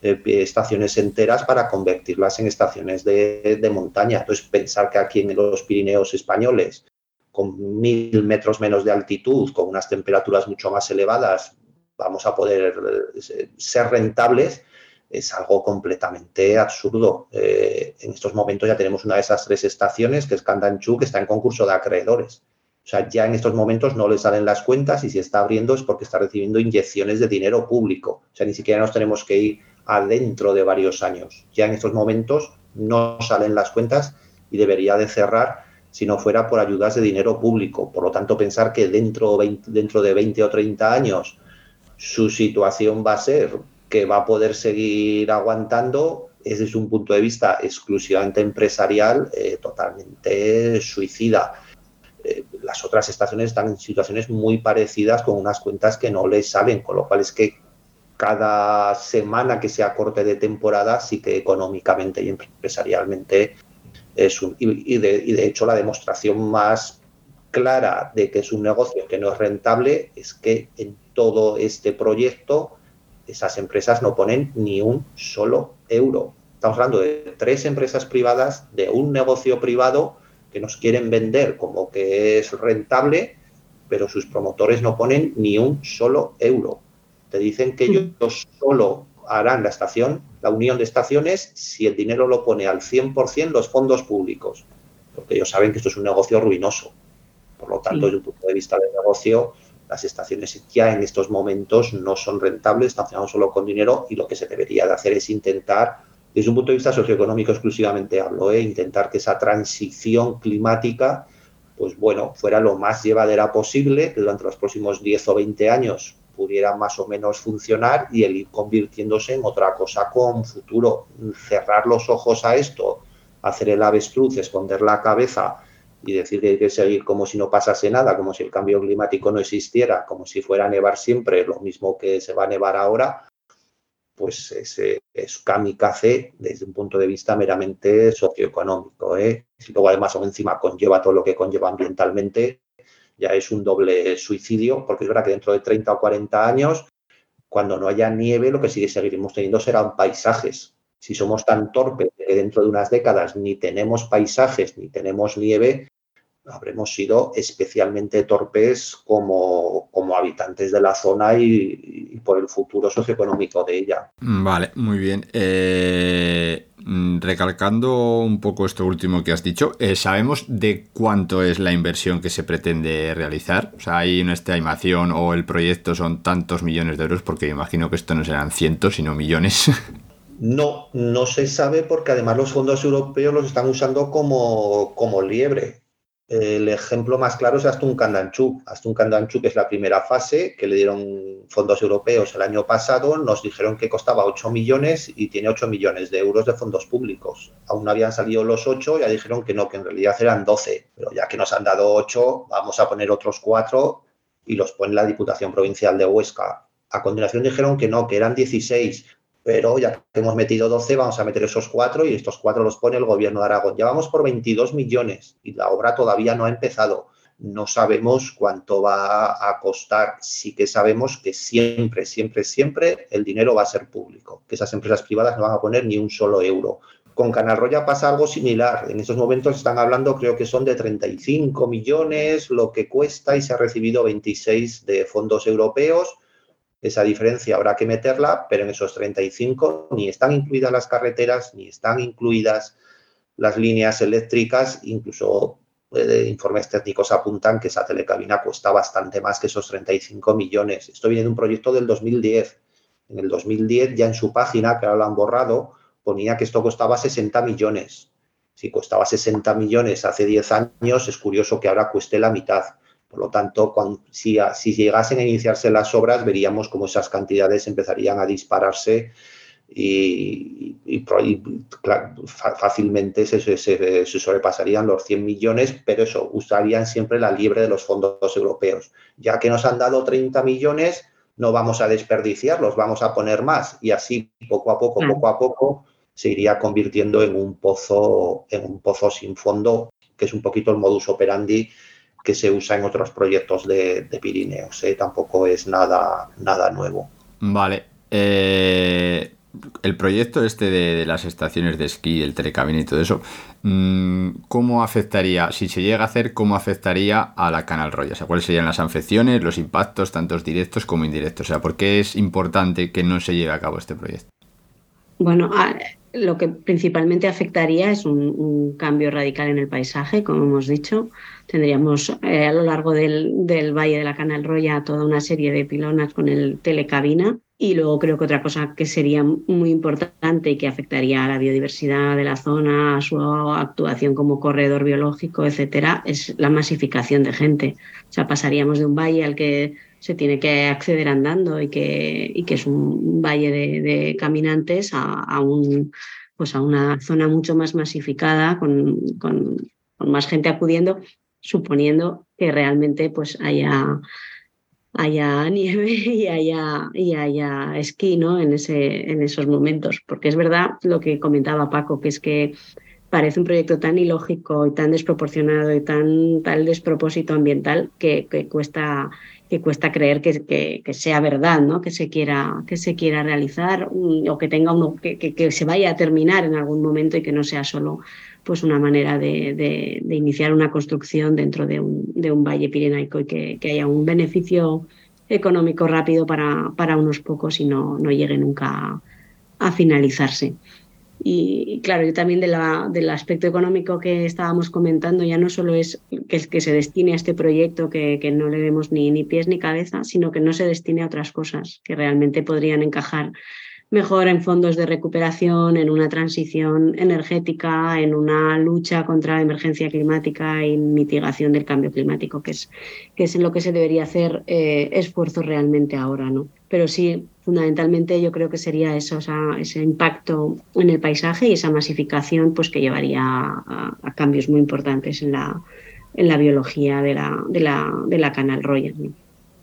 eh, estaciones enteras para convertirlas en estaciones de, montaña. Entonces, pensar que aquí en los Pirineos españoles, con mil metros menos de altitud, con unas temperaturas mucho más elevadas, vamos a poder eh, ser rentables, es algo completamente absurdo. Eh, en estos momentos ya tenemos una de esas tres estaciones, que es Candanchú, que está en concurso de acreedores. O sea, ya en estos momentos no le salen las cuentas y si está abriendo es porque está recibiendo inyecciones de dinero público. O sea, ni siquiera nos tenemos que ir adentro de varios años. Ya en estos momentos no salen las cuentas y debería de cerrar si no fuera por ayudas de dinero público. Por lo tanto, pensar que dentro, dentro de 20 o 30 años su situación va a ser que va a poder seguir aguantando es desde un punto de vista exclusivamente empresarial eh, totalmente suicida. Eh, las otras estaciones están en situaciones muy parecidas con unas cuentas que no les salen, con lo cual es que cada semana que sea corte de temporada sí que económicamente y empresarialmente es un... Y, de, hecho la demostración más clara de que es un negocio que no es rentable es que en todo este proyecto esas empresas no ponen ni un solo euro. Estamos hablando de tres empresas privadas, de un negocio privado que nos quieren vender como que es rentable, pero sus promotores no ponen ni un solo euro. Te dicen que ellos solo harán la estación, la unión de estaciones, si el dinero lo pone al 100% los fondos públicos, porque ellos saben que esto es un negocio ruinoso. Por lo tanto, desde un punto de vista del negocio, las estaciones ya en estos momentos no son rentables, están funcionando solo con dinero y lo que se debería de hacer es intentar desde un punto de vista socioeconómico exclusivamente hablo, ¿eh? intentar que esa transición climática, pues bueno, fuera lo más llevadera posible, que durante los próximos 10 o 20 años pudiera más o menos funcionar y el ir convirtiéndose en otra cosa con futuro. Cerrar los ojos a esto, hacer el avestruz, esconder la cabeza y decir que hay que seguir como si no pasase nada, como si el cambio climático no existiera, como si fuera a nevar siempre, lo mismo que se va a nevar ahora, pues es, es kamikaze desde un punto de vista meramente socioeconómico. ¿eh? Si luego además o encima conlleva todo lo que conlleva ambientalmente, ya es un doble suicidio, porque es verdad que dentro de 30 o 40 años, cuando no haya nieve, lo que sí seguiremos teniendo serán paisajes. Si somos tan torpes que dentro de unas décadas ni tenemos paisajes ni tenemos nieve, habremos sido especialmente torpes como, como habitantes de la zona y, por el futuro socioeconómico de ella. Vale, muy bien. Eh, Mm, recalcando un poco esto último que has dicho, eh, ¿sabemos de cuánto es la inversión que se pretende realizar? O sea, ¿hay una estimación o el proyecto son tantos millones de euros? Porque imagino que esto no serán cientos, sino millones. No, no se sabe porque además los fondos europeos los están usando como, como liebre. El ejemplo más claro es Astun Candanchuk. Astun Candanchuk es la primera fase que le dieron fondos europeos el año pasado. Nos dijeron que costaba 8 millones y tiene 8 millones de euros de fondos públicos. Aún no habían salido los 8, ya dijeron que no, que en realidad eran 12. Pero ya que nos han dado 8, vamos a poner otros 4 y los pone la Diputación Provincial de Huesca. A continuación dijeron que no, que eran 16 pero ya que hemos metido 12, vamos a meter esos cuatro y estos cuatro los pone el gobierno de Aragón. Ya vamos por 22 millones y la obra todavía no ha empezado. No sabemos cuánto va a costar. Sí que sabemos que siempre, siempre, siempre el dinero va a ser público, que esas empresas privadas no van a poner ni un solo euro. Con Canal Roya pasa algo similar. En estos momentos están hablando, creo que son de 35 millones lo que cuesta y se ha recibido 26 de fondos europeos esa diferencia habrá que meterla, pero en esos 35 ni están incluidas las carreteras, ni están incluidas las líneas eléctricas, incluso eh, informes técnicos apuntan que esa telecabina cuesta bastante más que esos 35 millones. Esto viene de un proyecto del 2010. En el 2010 ya en su página, que ahora lo han borrado, ponía que esto costaba 60 millones. Si costaba 60 millones hace 10 años, es curioso que ahora cueste la mitad. Por lo tanto, si, llegasen a iniciarse las obras, veríamos cómo esas cantidades empezarían a dispararse y, fácilmente se, se, sobrepasarían los 100 millones, pero eso, usarían siempre la liebre de los fondos europeos. Ya que nos han dado 30 millones, no vamos a desperdiciarlos, vamos a poner más y así poco a poco, poco a poco se iría convirtiendo en un pozo, en un pozo sin fondo, que es un poquito el modus operandi que se usa en otros proyectos de, Pirineos. ¿eh? Tampoco es nada, nada nuevo. Vale. Eh, el proyecto este de, las estaciones de esquí, el telecabine y todo eso, mm, ¿cómo afectaría, si se llega a hacer, cómo afectaría a la Canal Roya? O sea, ¿cuáles serían las afecciones, los impactos, tantos directos como indirectos? O sea, ¿por qué es importante que no se lleve a cabo este proyecto? Bueno, lo que principalmente afectaría es un, cambio radical en el paisaje, como hemos dicho. Tendríamos eh, a lo largo del, del, Valle de la Canal Roya toda una serie de pilonas con el telecabina. Y luego creo que otra cosa que sería muy importante y que afectaría a la biodiversidad de la zona, a su actuación como corredor biológico, etcétera, es la masificación de gente. O sea, pasaríamos de un valle al que se tiene que acceder andando y que, y que es un valle de, caminantes a, un, pues a una zona mucho más masificada, con, con, más gente acudiendo, suponiendo que realmente pues haya, haya nieve y haya, y haya esquí ¿no? en, ese, en esos momentos. Porque es verdad lo que comentaba Paco, que es que parece un proyecto tan ilógico y tan desproporcionado y tan tal despropósito ambiental que cuesta que cuesta creer que, que, sea verdad, ¿no? que, se quiera, que se quiera realizar o que, tenga uno, que, que, se vaya a terminar en algún momento y que no sea solo pues, una manera de, de, iniciar una construcción dentro de un, de un valle pirenaico y que, haya un beneficio económico rápido para, para unos pocos y no, no llegue nunca a finalizarse. Y, claro, yo también del aspecto económico que estábamos comentando, ya no solo es que, que se destine a este proyecto que, que, no le demos ni, ni pies ni cabeza, sino que no se destine a otras cosas que realmente podrían encajar mejor en fondos de recuperación, en una transición energética, en una lucha contra la emergencia climática y mitigación del cambio climático, que es, que es en lo que se debería hacer eh, esfuerzo realmente ahora. ¿no? Pero sí, fundamentalmente yo creo que sería eso, ese impacto en el paisaje y esa masificación pues, que llevaría a, cambios muy importantes en la, en la biología de la, de la, de la Canal Royal.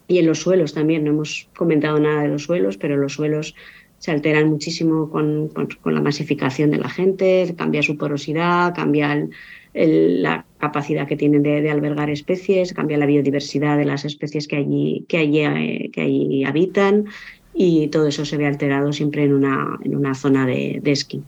Y en los suelos también, no hemos comentado nada de los suelos, pero los suelos se alteran muchísimo con, con, la masificación de la gente, cambia su porosidad, cambia la capacidad que tienen de, albergar especies, cambia la biodiversidad de las especies que allí, que allí, eh, que allí habitan y todo eso se ve alterado siempre en una, en una zona de, de esquí.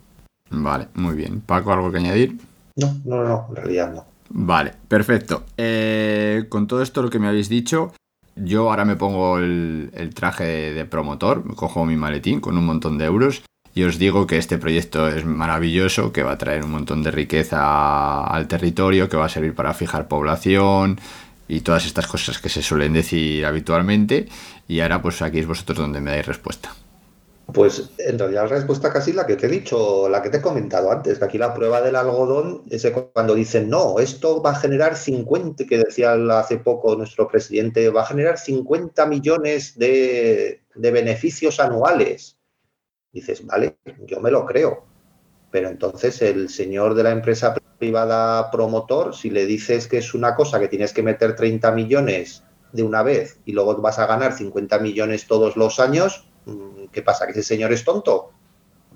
Vale, muy bien. Paco, ¿algo que añadir? No, no, no, en realidad no. Vale, perfecto. Eh, con todo esto lo que me habéis dicho, yo ahora me pongo el, traje de, promotor, cojo mi maletín con un montón de euros y os digo que este proyecto es maravilloso, que va a traer un montón de riqueza al territorio, que va a servir para fijar población y todas estas cosas que se suelen decir habitualmente. Y ahora pues aquí es vosotros donde me dais respuesta. Pues en realidad la respuesta casi la que te he dicho, la que te he comentado antes, que aquí la prueba del algodón es cuando dicen, no, esto va a generar 50, que decía hace poco nuestro presidente, va a generar 50 millones de, de beneficios anuales. Dices, vale, yo me lo creo. Pero entonces el señor de la empresa privada promotor, si le dices que es una cosa que tienes que meter 30 millones de una vez y luego vas a ganar 50 millones todos los años, ¿qué pasa? ¿Que ese señor es tonto?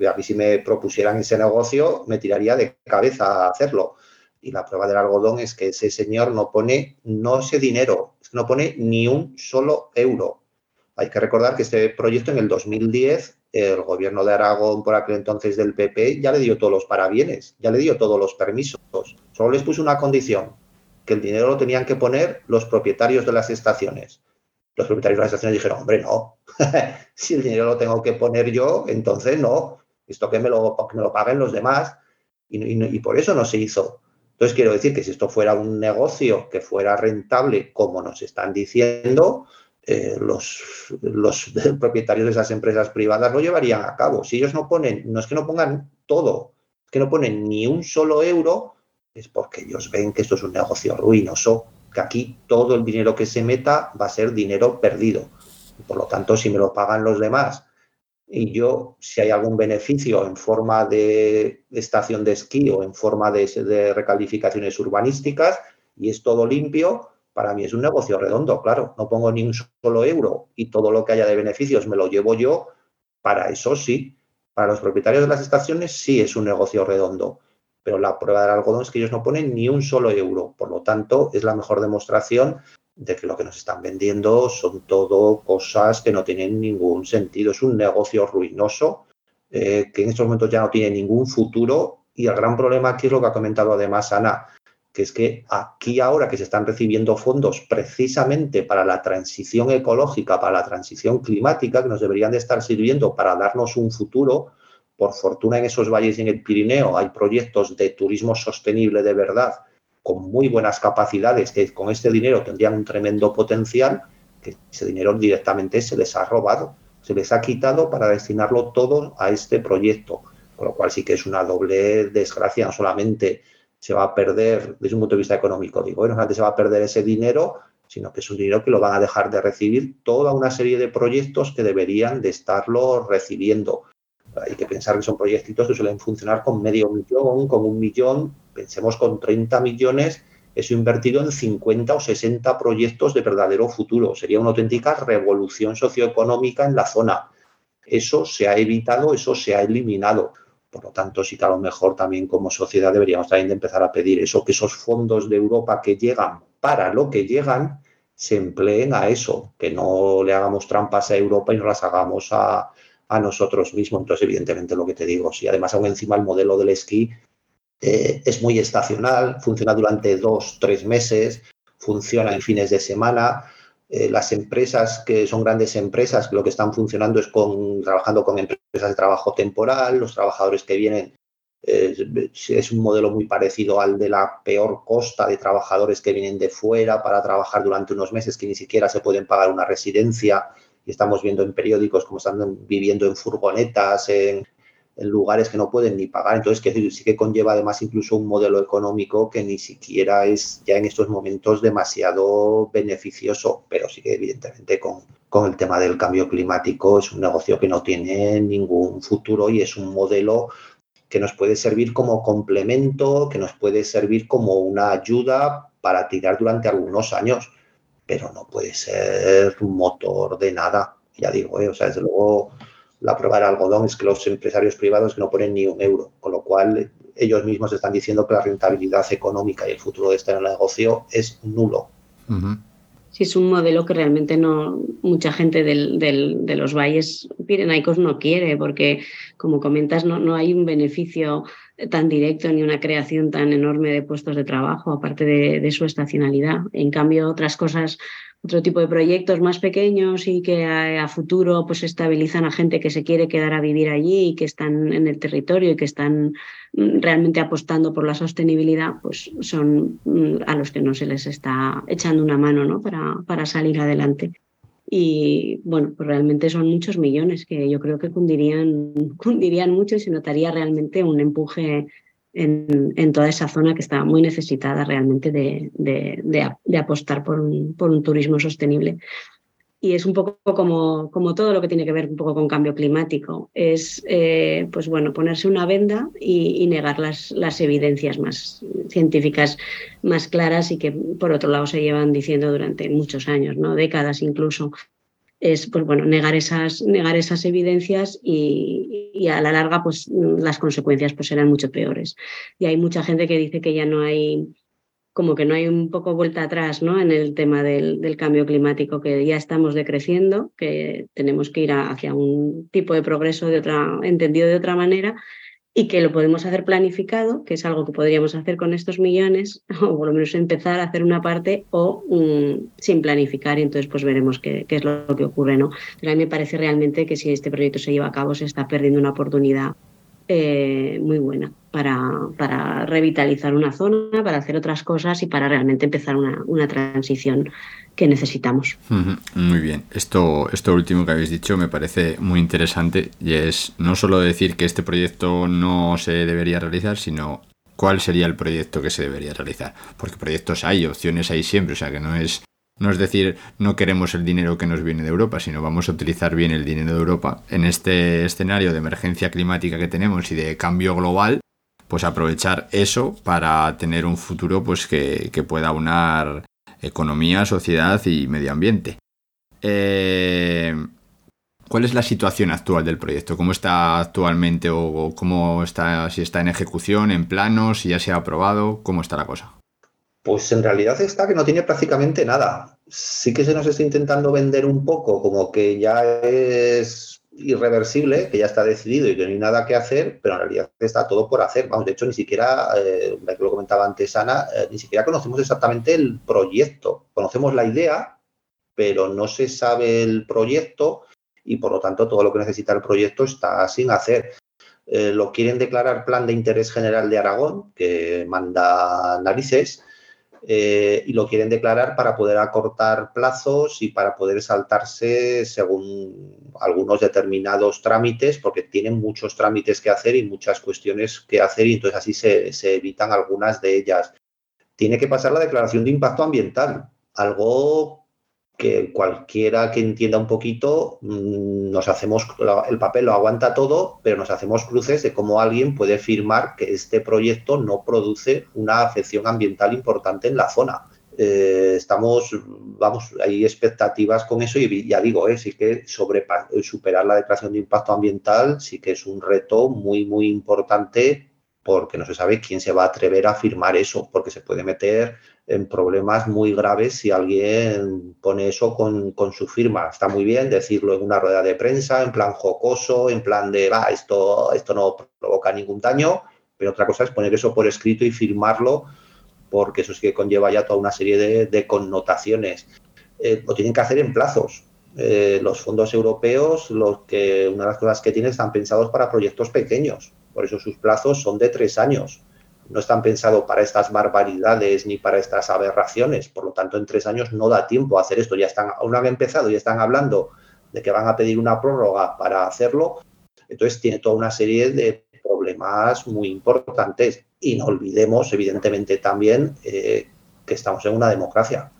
A mí si me propusieran ese negocio me tiraría de cabeza a hacerlo. Y la prueba del algodón es que ese señor no pone, no ese dinero, no pone ni un solo euro. Hay que recordar que este proyecto en el 2010, el gobierno de Aragón, por aquel entonces del PP, ya le dio todos los parabienes, ya le dio todos los permisos. Solo les puso una condición, que el dinero lo tenían que poner los propietarios de las estaciones. Los propietarios de las estaciones dijeron, hombre, no, si el dinero lo tengo que poner yo, entonces no, esto que me lo, me lo paguen los demás. Y, por eso no se hizo. Entonces quiero decir que si esto fuera un negocio que fuera rentable, como nos están diciendo, eh, los, los propietarios de esas empresas privadas lo llevarían a cabo. Si ellos no ponen, no es que no pongan todo, es que no ponen ni un solo euro, es porque ellos ven que esto es un negocio ruinoso, que aquí todo el dinero que se meta va a ser dinero perdido. Por lo tanto, si me lo pagan los demás y yo, si hay algún beneficio en forma de estación de esquí o en forma de, recalificaciones urbanísticas y es todo limpio, para mí es un negocio redondo, claro. No pongo ni un solo euro y todo lo que haya de beneficios me lo llevo yo. Para eso sí. Para los propietarios de las estaciones sí es un negocio redondo pero la prueba del algodón es que ellos no ponen ni un solo euro. Por lo tanto, es la mejor demostración de que lo que nos están vendiendo son todo cosas que no tienen ningún sentido. Es un negocio ruinoso eh, que en estos momentos ya no tiene ningún futuro y el gran problema aquí es lo que ha comentado además Ana, que es que aquí ahora que se están recibiendo fondos precisamente para la transición ecológica, para la transición climática, que nos deberían de estar sirviendo para darnos un futuro, por fortuna en esos valles y en el Pirineo hay proyectos de turismo sostenible de verdad con muy buenas capacidades que con este dinero tendrían un tremendo potencial, que ese dinero directamente se les ha robado, se les ha quitado para destinarlo todo a este proyecto, con lo cual sí que es una doble desgracia, no solamente se va a perder desde un punto de vista económico, digo, bueno, no solamente se va a perder ese dinero, sino que es un dinero que lo van a dejar de recibir toda una serie de proyectos que deberían de estarlo recibiendo hay que pensar que son proyectitos que suelen funcionar con medio millón, con un millón, pensemos con 30 millones, eso invertido en 50 o 60 proyectos de verdadero futuro. Sería una auténtica revolución socioeconómica en la zona. Eso se ha evitado, eso se ha eliminado. Por lo tanto, sí que a lo mejor también como sociedad deberíamos también empezar a pedir eso, que esos fondos de Europa que llegan para lo que llegan, se empleen a eso, que no le hagamos trampas a Europa y no las hagamos a, a nosotros mismos. Entonces, evidentemente, lo que te digo, si además aún encima el modelo del esquí eh, es muy estacional, funciona durante dos, tres meses, funciona en fines de semana. Eh, las empresas que son grandes empresas, lo que están funcionando es con, trabajando con empresas de trabajo temporal, los trabajadores que vienen eh, es un modelo muy parecido al de la peor costa de trabajadores que vienen de fuera para trabajar durante unos meses que ni siquiera se pueden pagar una residencia y estamos viendo en periódicos cómo están viviendo en furgonetas, en, lugares que no pueden ni pagar. Entonces, que sí que conlleva además incluso un modelo económico que ni siquiera es ya en estos momentos demasiado beneficioso, pero sí que evidentemente con, con el tema del cambio climático es un negocio que no tiene ningún futuro y es un modelo que nos puede servir como complemento, que nos puede servir como una ayuda para tirar durante algunos años pero no puede ser un motor de nada. Ya digo, ¿eh? o sea, desde luego la prueba del algodón es que los empresarios privados no ponen ni un euro, con lo cual ellos mismos están diciendo que la rentabilidad económica y el futuro de este negocio es nulo. Sí, es un modelo que realmente no mucha gente del, de los valles pirenaicos no quiere, porque como comentas, no, no hay un beneficio tan directo ni una creación tan enorme de puestos de trabajo, aparte de, su estacionalidad. En cambio, otras cosas otro tipo de proyectos más pequeños y que a, futuro pues estabilizan a gente que se quiere quedar a vivir allí y que están en el territorio y que están mm, realmente apostando por la sostenibilidad, pues son mm, a los que no se les está echando una mano ¿no? para, para salir adelante. Y bueno, pues realmente son muchos millones que yo creo que cundirían, cundirían mucho y se notaría realmente un empuje en, toda esa zona que está muy necesitada realmente de, de, apostar por un, por un, turismo sostenible. Y es un poco como, como, todo lo que tiene que ver un poco con cambio climático. Es eh, pues bueno, ponerse una venda y, negar las, las, evidencias más científicas más claras y que por otro lado se llevan diciendo durante muchos años, ¿no? décadas incluso es pues bueno, negar esas, negar esas evidencias y, a la larga pues las consecuencias pues serán mucho peores. Y hay mucha gente que dice que ya no hay como que no hay un poco vuelta atrás ¿no? en el tema del, del cambio climático, que ya estamos decreciendo, que tenemos que ir hacia un tipo de progreso de otra, entendido de otra manera y que lo podemos hacer planificado, que es algo que podríamos hacer con estos millones, o por lo menos empezar a hacer una parte o mm, sin planificar y entonces pues veremos qué, es lo que ocurre. ¿no? Pero a mí me parece realmente que si este proyecto se lleva a cabo se está perdiendo una oportunidad eh, muy buena para, para, revitalizar una zona, para hacer otras cosas y para realmente empezar una, una transición que necesitamos. Muy bien. Esto, esto último que habéis dicho me parece muy interesante y es no solo decir que este proyecto no se debería realizar, sino cuál sería el proyecto que se debería realizar. Porque proyectos hay, opciones hay siempre, o sea que no es no es decir, no queremos el dinero que nos viene de Europa, sino vamos a utilizar bien el dinero de Europa. En este escenario de emergencia climática que tenemos y de cambio global, pues aprovechar eso para tener un futuro pues que, pueda unar economía, sociedad y medio ambiente. Eh, ¿Cuál es la situación actual del proyecto? ¿Cómo está actualmente o cómo está, si está en ejecución, en planos, si ya se ha aprobado? ¿Cómo está la cosa? Pues en realidad está que no tiene prácticamente nada. Sí que se nos está intentando vender un poco como que ya es irreversible, que ya está decidido y que no hay nada que hacer, pero en realidad está todo por hacer. Vamos, de hecho, ni siquiera, eh, lo comentaba antes Ana, eh, ni siquiera conocemos exactamente el proyecto. Conocemos la idea, pero no se sabe el proyecto y por lo tanto todo lo que necesita el proyecto está sin hacer. Eh, lo quieren declarar plan de interés general de Aragón, que manda narices, eh, y lo quieren declarar para poder acortar plazos y para poder saltarse según algunos determinados trámites, porque tienen muchos trámites que hacer y muchas cuestiones que hacer y entonces así se, se evitan algunas de ellas. Tiene que pasar la declaración de impacto ambiental, algo que cualquiera que entienda un poquito, mm, nos hacemos, el papel lo aguanta todo, pero nos hacemos cruces de cómo alguien puede firmar que este proyecto no produce una afección ambiental importante en la zona. Eh, estamos, vamos, hay expectativas con eso y ya digo, eh, sí que superar la declaración de impacto ambiental sí que es un reto muy, muy importante porque no se sabe quién se va a atrever a firmar eso, porque se puede meter en problemas muy graves si alguien pone eso con, su firma. Está muy bien decirlo en una rueda de prensa, en plan jocoso, en plan de, va, esto, esto no provoca ningún daño, pero otra cosa es poner eso por escrito y firmarlo, porque eso sí que conlleva ya toda una serie de, connotaciones. Eh, lo tienen que hacer en plazos. Eh, los fondos europeos, los que, una de las cosas que tienen, están pensados para proyectos pequeños por eso sus plazos son de tres años. No están pensados para estas barbaridades ni para estas aberraciones. Por lo tanto, en tres años no da tiempo a hacer esto. Ya están, una vez empezado, ya están hablando de que van a pedir una prórroga para hacerlo. Entonces tiene toda una serie de problemas muy importantes. Y no olvidemos, evidentemente, también eh, que estamos en una democracia.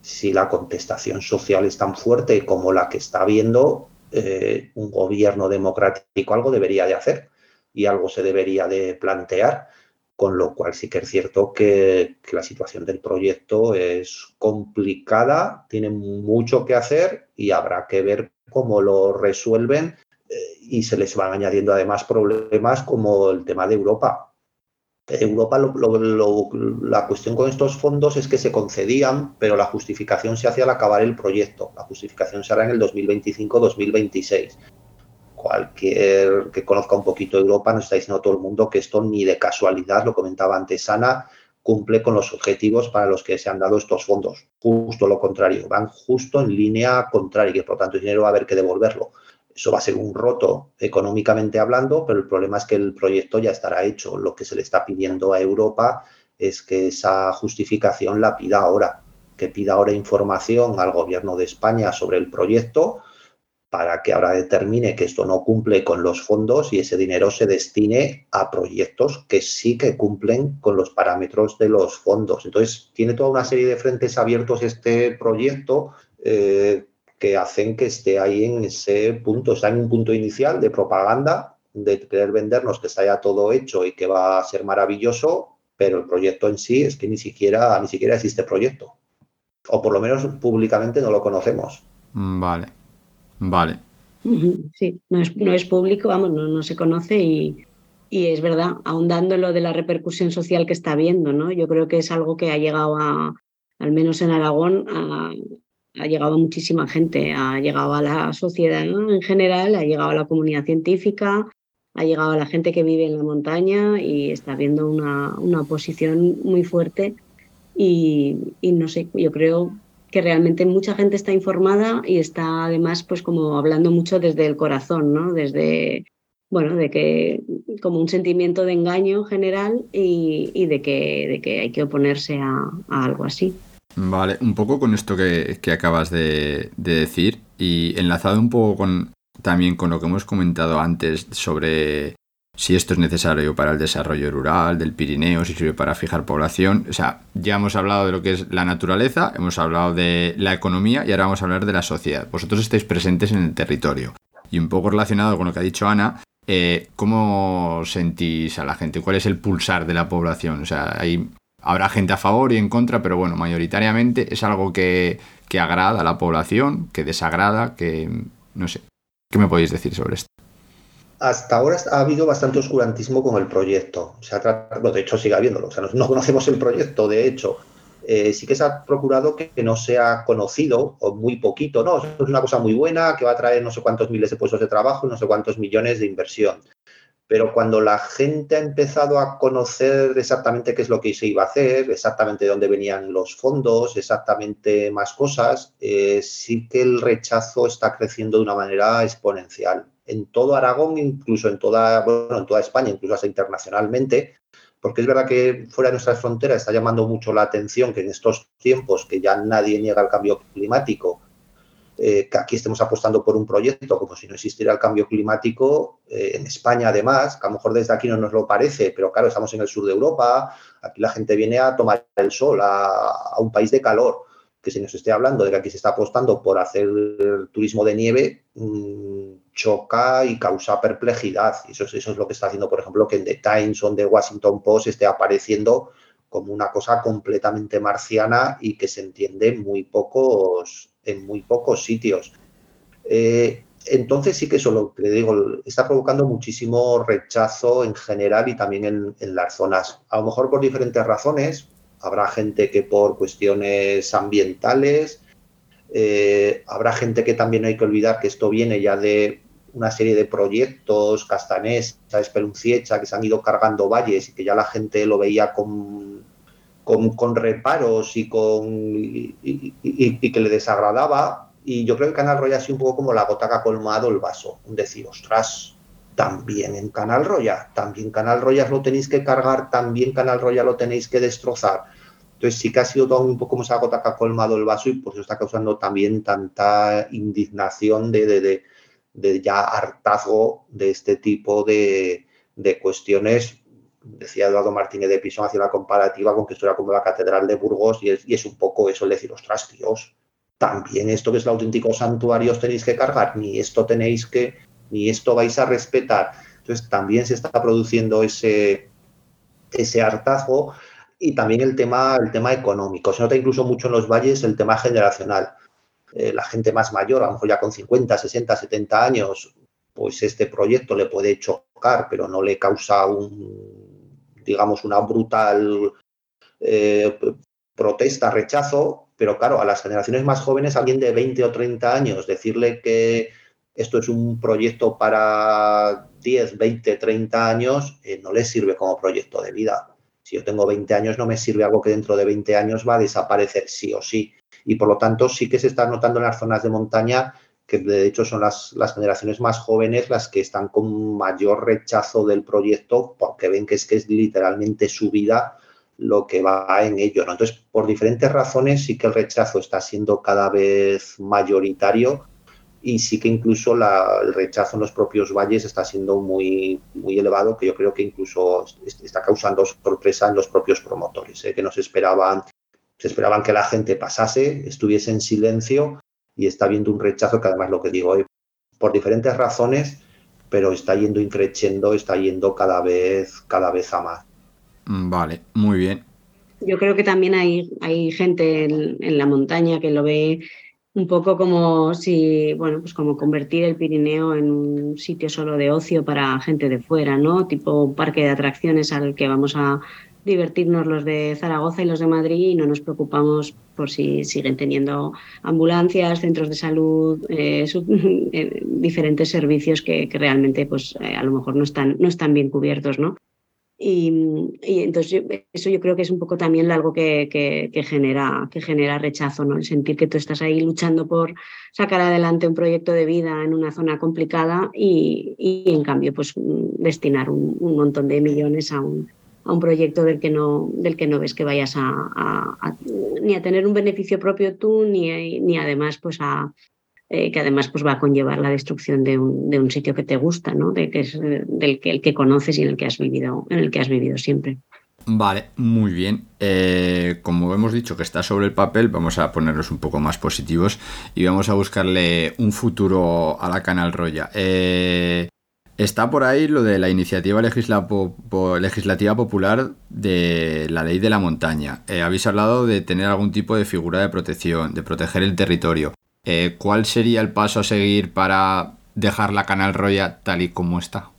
Si la contestación social es tan fuerte como la que está habiendo, eh, un gobierno democrático algo debería de hacer y algo se debería de plantear, con lo cual sí que es cierto que, la situación del proyecto es complicada, tiene mucho que hacer y habrá que ver cómo lo resuelven eh, y se les van añadiendo además problemas como el tema de Europa. Europa, la cuestión con estos fondos es que se concedían, pero la justificación se hacía al acabar el proyecto. La justificación se hará en el 2025-2026 cualquier que conozca un poquito Europa nos está diciendo todo el mundo que esto ni de casualidad, lo comentaba antes Ana, cumple con los objetivos para los que se han dado estos fondos. Justo lo contrario, van justo en línea contraria y por tanto el dinero va a haber que devolverlo. Eso va a ser un roto económicamente hablando, pero el problema es que el proyecto ya estará hecho. Lo que se le está pidiendo a Europa es que esa justificación la pida ahora, que pida ahora información al gobierno de España sobre el proyecto para que ahora determine que esto no cumple con los fondos y ese dinero se destine a proyectos que sí que cumplen con los parámetros de los fondos. Entonces, tiene toda una serie de frentes abiertos este proyecto eh, que hacen que esté ahí en ese punto, está en un punto inicial de propaganda, de querer vendernos que está ya todo hecho y que va a ser maravilloso, pero el proyecto en sí es que ni siquiera, ni siquiera existe proyecto. O por lo menos públicamente no lo conocemos. Vale. Vale. Sí, no es, no es público, vamos, no, se conoce y, es verdad, ahondando lo de la repercusión social que está habiendo, ¿no? Yo creo que es algo que ha llegado a, al menos en Aragón, ha llegado a muchísima gente, ha llegado a la sociedad en general, ha llegado a la comunidad científica, ha llegado a la gente que vive en la montaña y está habiendo una, una oposición muy fuerte y, y no sé, yo creo que realmente mucha gente está informada y está además pues como hablando mucho desde el corazón, ¿no? Desde, bueno, de que como un sentimiento de engaño general y, de, que, de que hay que oponerse a, algo así. Vale, un poco con esto que, acabas de, de, decir y enlazado un poco con también con lo que hemos comentado antes sobre si esto es necesario para el desarrollo rural del Pirineo, si sirve para fijar población. O sea, ya hemos hablado de lo que es la naturaleza, hemos hablado de la economía y ahora vamos a hablar de la sociedad. Vosotros estáis presentes en el territorio. Y un poco relacionado con lo que ha dicho Ana, eh, ¿cómo sentís a la gente? ¿Cuál es el pulsar de la población? O sea, hay, habrá gente a favor y en contra, pero bueno, mayoritariamente es algo que, que agrada a la población, que desagrada, que no sé. ¿Qué me podéis decir sobre esto? Hasta ahora ha habido bastante oscurantismo con el proyecto. Se ha de hecho, sigue habiéndolo. O sea, no, conocemos el proyecto, de hecho. Eh, sí que se ha procurado que, no sea conocido o muy poquito. No, es una cosa muy buena que va a traer no sé cuántos miles de puestos de trabajo no sé cuántos millones de inversión. Pero cuando la gente ha empezado a conocer exactamente qué es lo que se iba a hacer, exactamente de dónde venían los fondos, exactamente más cosas, eh, sí que el rechazo está creciendo de una manera exponencial en todo Aragón, incluso en toda, bueno, en toda España, incluso hasta internacionalmente, porque es verdad que fuera de nuestras fronteras está llamando mucho la atención que en estos tiempos que ya nadie niega el cambio climático, eh, que aquí estemos apostando por un proyecto como si no existiera el cambio climático, eh, en España además, que a lo mejor desde aquí no nos lo parece, pero claro, estamos en el sur de Europa, aquí la gente viene a tomar el sol, a, un país de calor, que se nos esté hablando de que aquí se está apostando por hacer turismo de nieve, mm, choca y causa perplejidad. Eso, eso es lo que está haciendo, por ejemplo, que en The Times o en The Washington Post esté apareciendo como una cosa completamente marciana y que se entiende en muy pocos, en muy pocos sitios. Eh, entonces sí que eso lo que digo, está provocando muchísimo rechazo en general y también en, las zonas. A lo mejor por diferentes razones. Habrá gente que por cuestiones ambientales, eh, habrá gente que también hay que olvidar que esto viene ya de una serie de proyectos, Castanés, Espelunciecha, que se han ido cargando valles y que ya la gente lo veía con, con, reparos y, con, y, que le desagradaba. Y yo creo que Canal Roya ha sido un poco como la gota que ha colmado el vaso. Un decir, ostras, también en Canal Roya, también Canal Roya lo tenéis que cargar, también Canal Roya lo tenéis que destrozar. Entonces sí que ha sido todo un poco como esa gota que ha colmado el vaso y por eso está causando también tanta indignación de, ya hartazgo de este tipo de, cuestiones. Decía Eduardo Martínez de Pisón, hacía la comparativa con que esto era como la Catedral de Burgos y es, un poco eso, el decir, ostras, tíos, también esto que es el auténtico santuario os tenéis que cargar, ni esto tenéis que, ni esto vais a respetar. Entonces también se está produciendo ese, ese hartazgo y también el tema, el tema económico. Se nota incluso mucho en los valles el tema generacional. Eh, la gente más mayor, a lo mejor ya con 50, 60, 70 años, pues este proyecto le puede chocar, pero no le causa un, digamos, una brutal eh, protesta, rechazo. Pero claro, a las generaciones más jóvenes, alguien de 20 o 30 años, decirle que esto es un proyecto para 10, 20, 30 años, eh, no les sirve como proyecto de vida. Si yo tengo 20 años, no me sirve algo que dentro de 20 años va a desaparecer sí o sí. Y por lo tanto, sí que se está notando en las zonas de montaña que de hecho son las, las, generaciones más jóvenes las que están con mayor rechazo del proyecto porque ven que es que es literalmente su vida lo que va en ello. ¿no? Entonces, por diferentes razones sí que el rechazo está siendo cada vez mayoritario y sí que incluso el rechazo en los propios valles está siendo muy, muy elevado, que yo creo que incluso está causando sorpresa en los propios promotores, ¿eh? que no se esperaban, se esperaban que la gente pasase, estuviese en silencio y está viendo un rechazo que además lo que digo, eh, por diferentes razones, pero está yendo increciendo, está yendo cada vez, cada vez a más. Mm, vale, muy bien. Yo creo que también hay, hay gente en, en, la montaña que lo ve un poco como si, bueno, pues como convertir el Pirineo en un sitio solo de ocio para gente de fuera, ¿no? Tipo un parque de atracciones al que vamos a divertirnos los de Zaragoza y los de Madrid y no nos preocupamos por si siguen teniendo ambulancias, centros de salud, eh, eh, diferentes servicios que, realmente pues, eh, a lo mejor no están, no están bien cubiertos. ¿no? Y, entonces eso yo creo que es un poco también algo que, que, genera, que genera rechazo, ¿no? el sentir que tú estás ahí luchando por sacar adelante un proyecto de vida en una zona complicada y, en cambio pues destinar un, un montón de millones a un, a un proyecto del que no, del que no ves que vayas a, ni a tener un beneficio propio tú, ni, ni además pues a, eh, que además pues va a conllevar la destrucción de un, de un sitio que te gusta, ¿no? De que es del que el que conoces y en el que has vivido, en el que has vivido siempre. Vale, muy bien. Eh, como hemos dicho que está sobre el papel, vamos a ponernos un poco más positivos y vamos a buscarle un futuro a la Canal Roya. Eh, Está por ahí lo de la iniciativa legislativa popular de la ley de la montaña. Eh, habéis hablado de tener algún tipo de figura de protección, de proteger el territorio. Eh, ¿Cuál sería el paso a seguir para dejar la Canal Roya tal y como está?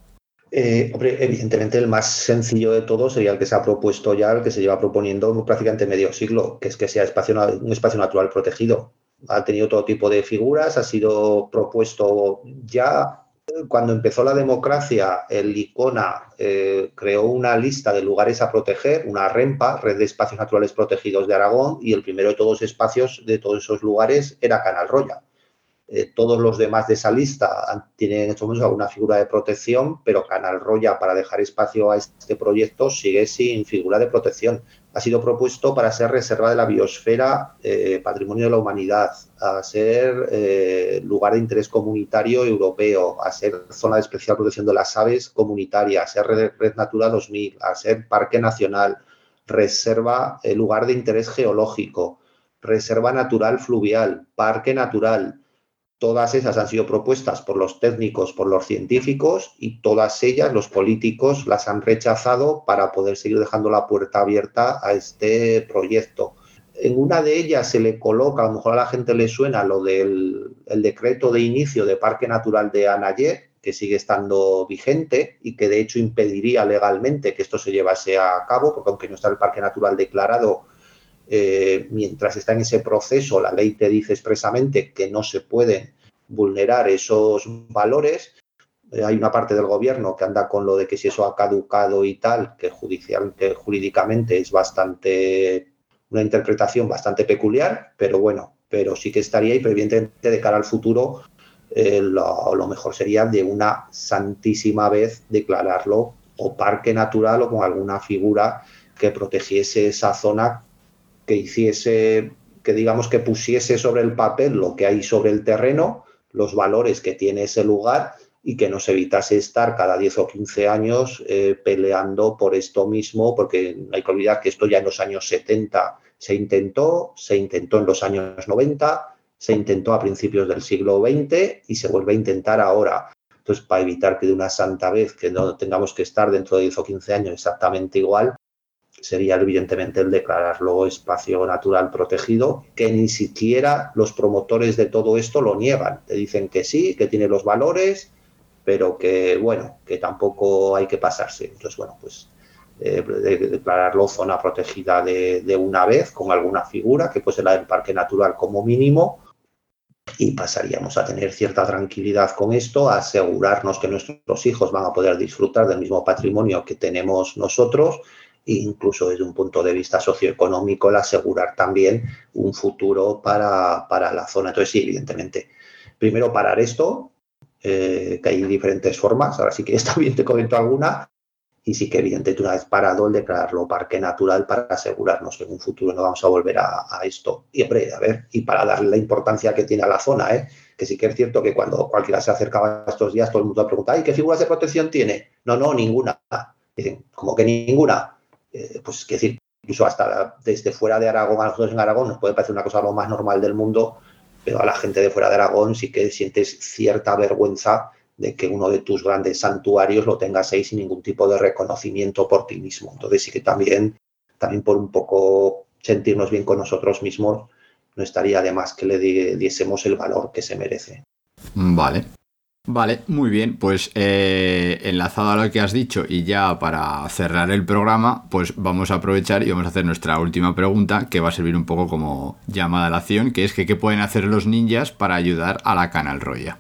Eh, hombre, evidentemente el más sencillo de todos sería el que se ha propuesto ya, el que se lleva proponiendo prácticamente medio siglo, que es que sea un espacio natural protegido. Ha tenido todo tipo de figuras, ha sido propuesto ya cuando empezó la democracia, el ICONA eh, creó una lista de lugares a proteger, una REMPA, Red de Espacios Naturales Protegidos de Aragón, y el primero de todos los espacios de todos esos lugares era Canal Roya. Eh, todos los demás de esa lista tienen en estos momentos alguna figura de protección, pero Canal Roya, para dejar espacio a este proyecto, sigue sin figura de protección ha sido propuesto para ser reserva de la biosfera, eh, patrimonio de la humanidad, a ser eh, lugar de interés comunitario europeo, a ser zona de especial protección de las aves comunitaria, a ser red, Natura 2000, a ser parque nacional, reserva, eh, lugar de interés geológico, reserva natural fluvial, parque natural, Todas esas han sido propuestas por los técnicos, por los científicos y todas ellas los políticos las han rechazado para poder seguir dejando la puerta abierta a este proyecto. En una de ellas se le coloca, a lo mejor a la gente le suena lo del el decreto de inicio de Parque Natural de Anayé, que sigue estando vigente y que de hecho impediría legalmente que esto se llevase a cabo, porque aunque no está el Parque Natural declarado, eh, mientras está en ese proceso, la ley te dice expresamente que no se pueden vulnerar esos valores. Eh, hay una parte del gobierno que anda con lo de que si eso ha caducado y tal, que judicialmente, jurídicamente es bastante una interpretación bastante peculiar, pero bueno, pero sí que estaría y evidentemente de cara al futuro eh, lo, mejor sería de una santísima vez declararlo o parque natural o con alguna figura que protegiese esa zona que hiciese, que digamos que pusiese sobre el papel lo que hay sobre el terreno, los valores que tiene ese lugar y que nos evitase estar cada 10 o 15 años eh, peleando por esto mismo, porque hay que olvidar que esto ya en los años 70 se intentó, se intentó en los años 90, se intentó a principios del siglo XX y se vuelve a intentar ahora. Entonces, para evitar que de una santa vez que no tengamos que estar dentro de 10 o 15 años exactamente igual, sería evidentemente el declararlo espacio natural protegido, que ni siquiera los promotores de todo esto lo niegan. Te dicen que sí, que tiene los valores, pero que, bueno, que tampoco hay que pasarse. Entonces, bueno, pues eh, de, de declararlo zona protegida de, de, una vez con alguna figura, que pues la del parque natural como mínimo, y pasaríamos a tener cierta tranquilidad con esto, a asegurarnos que nuestros hijos van a poder disfrutar del mismo patrimonio que tenemos nosotros incluso desde un punto de vista socioeconómico, el asegurar también un futuro para, para la zona. Entonces, sí, evidentemente, primero parar esto, eh, que hay diferentes formas, ahora sí que está bien te comento alguna, y sí que evidentemente una vez parado el declararlo parque natural para asegurarnos que en un futuro no vamos a volver a, esto. Y a ver, y para darle la importancia que tiene a la zona, ¿eh? que sí que es cierto que cuando cualquiera se acercaba estos días, todo el mundo pregunta, ¿y qué figuras de protección tiene? No, no, ninguna. Dicen, como que ninguna. Eh, pues es decir, incluso hasta desde fuera de Aragón, a nosotros en Aragón nos puede parecer una cosa lo más normal del mundo, pero a la gente de fuera de Aragón sí que sientes cierta vergüenza de que uno de tus grandes santuarios lo tengas ahí sin ningún tipo de reconocimiento por ti mismo. Entonces sí que también, también por un poco sentirnos bien con nosotros mismos, no estaría de más que le diésemos el valor que se merece. Vale. Vale, muy bien. Pues eh, enlazado a lo que has dicho y ya para cerrar el programa, pues vamos a aprovechar y vamos a hacer nuestra última pregunta que va a servir un poco como llamada a la acción, que es que qué pueden hacer los ninjas para ayudar a la Canal Roya.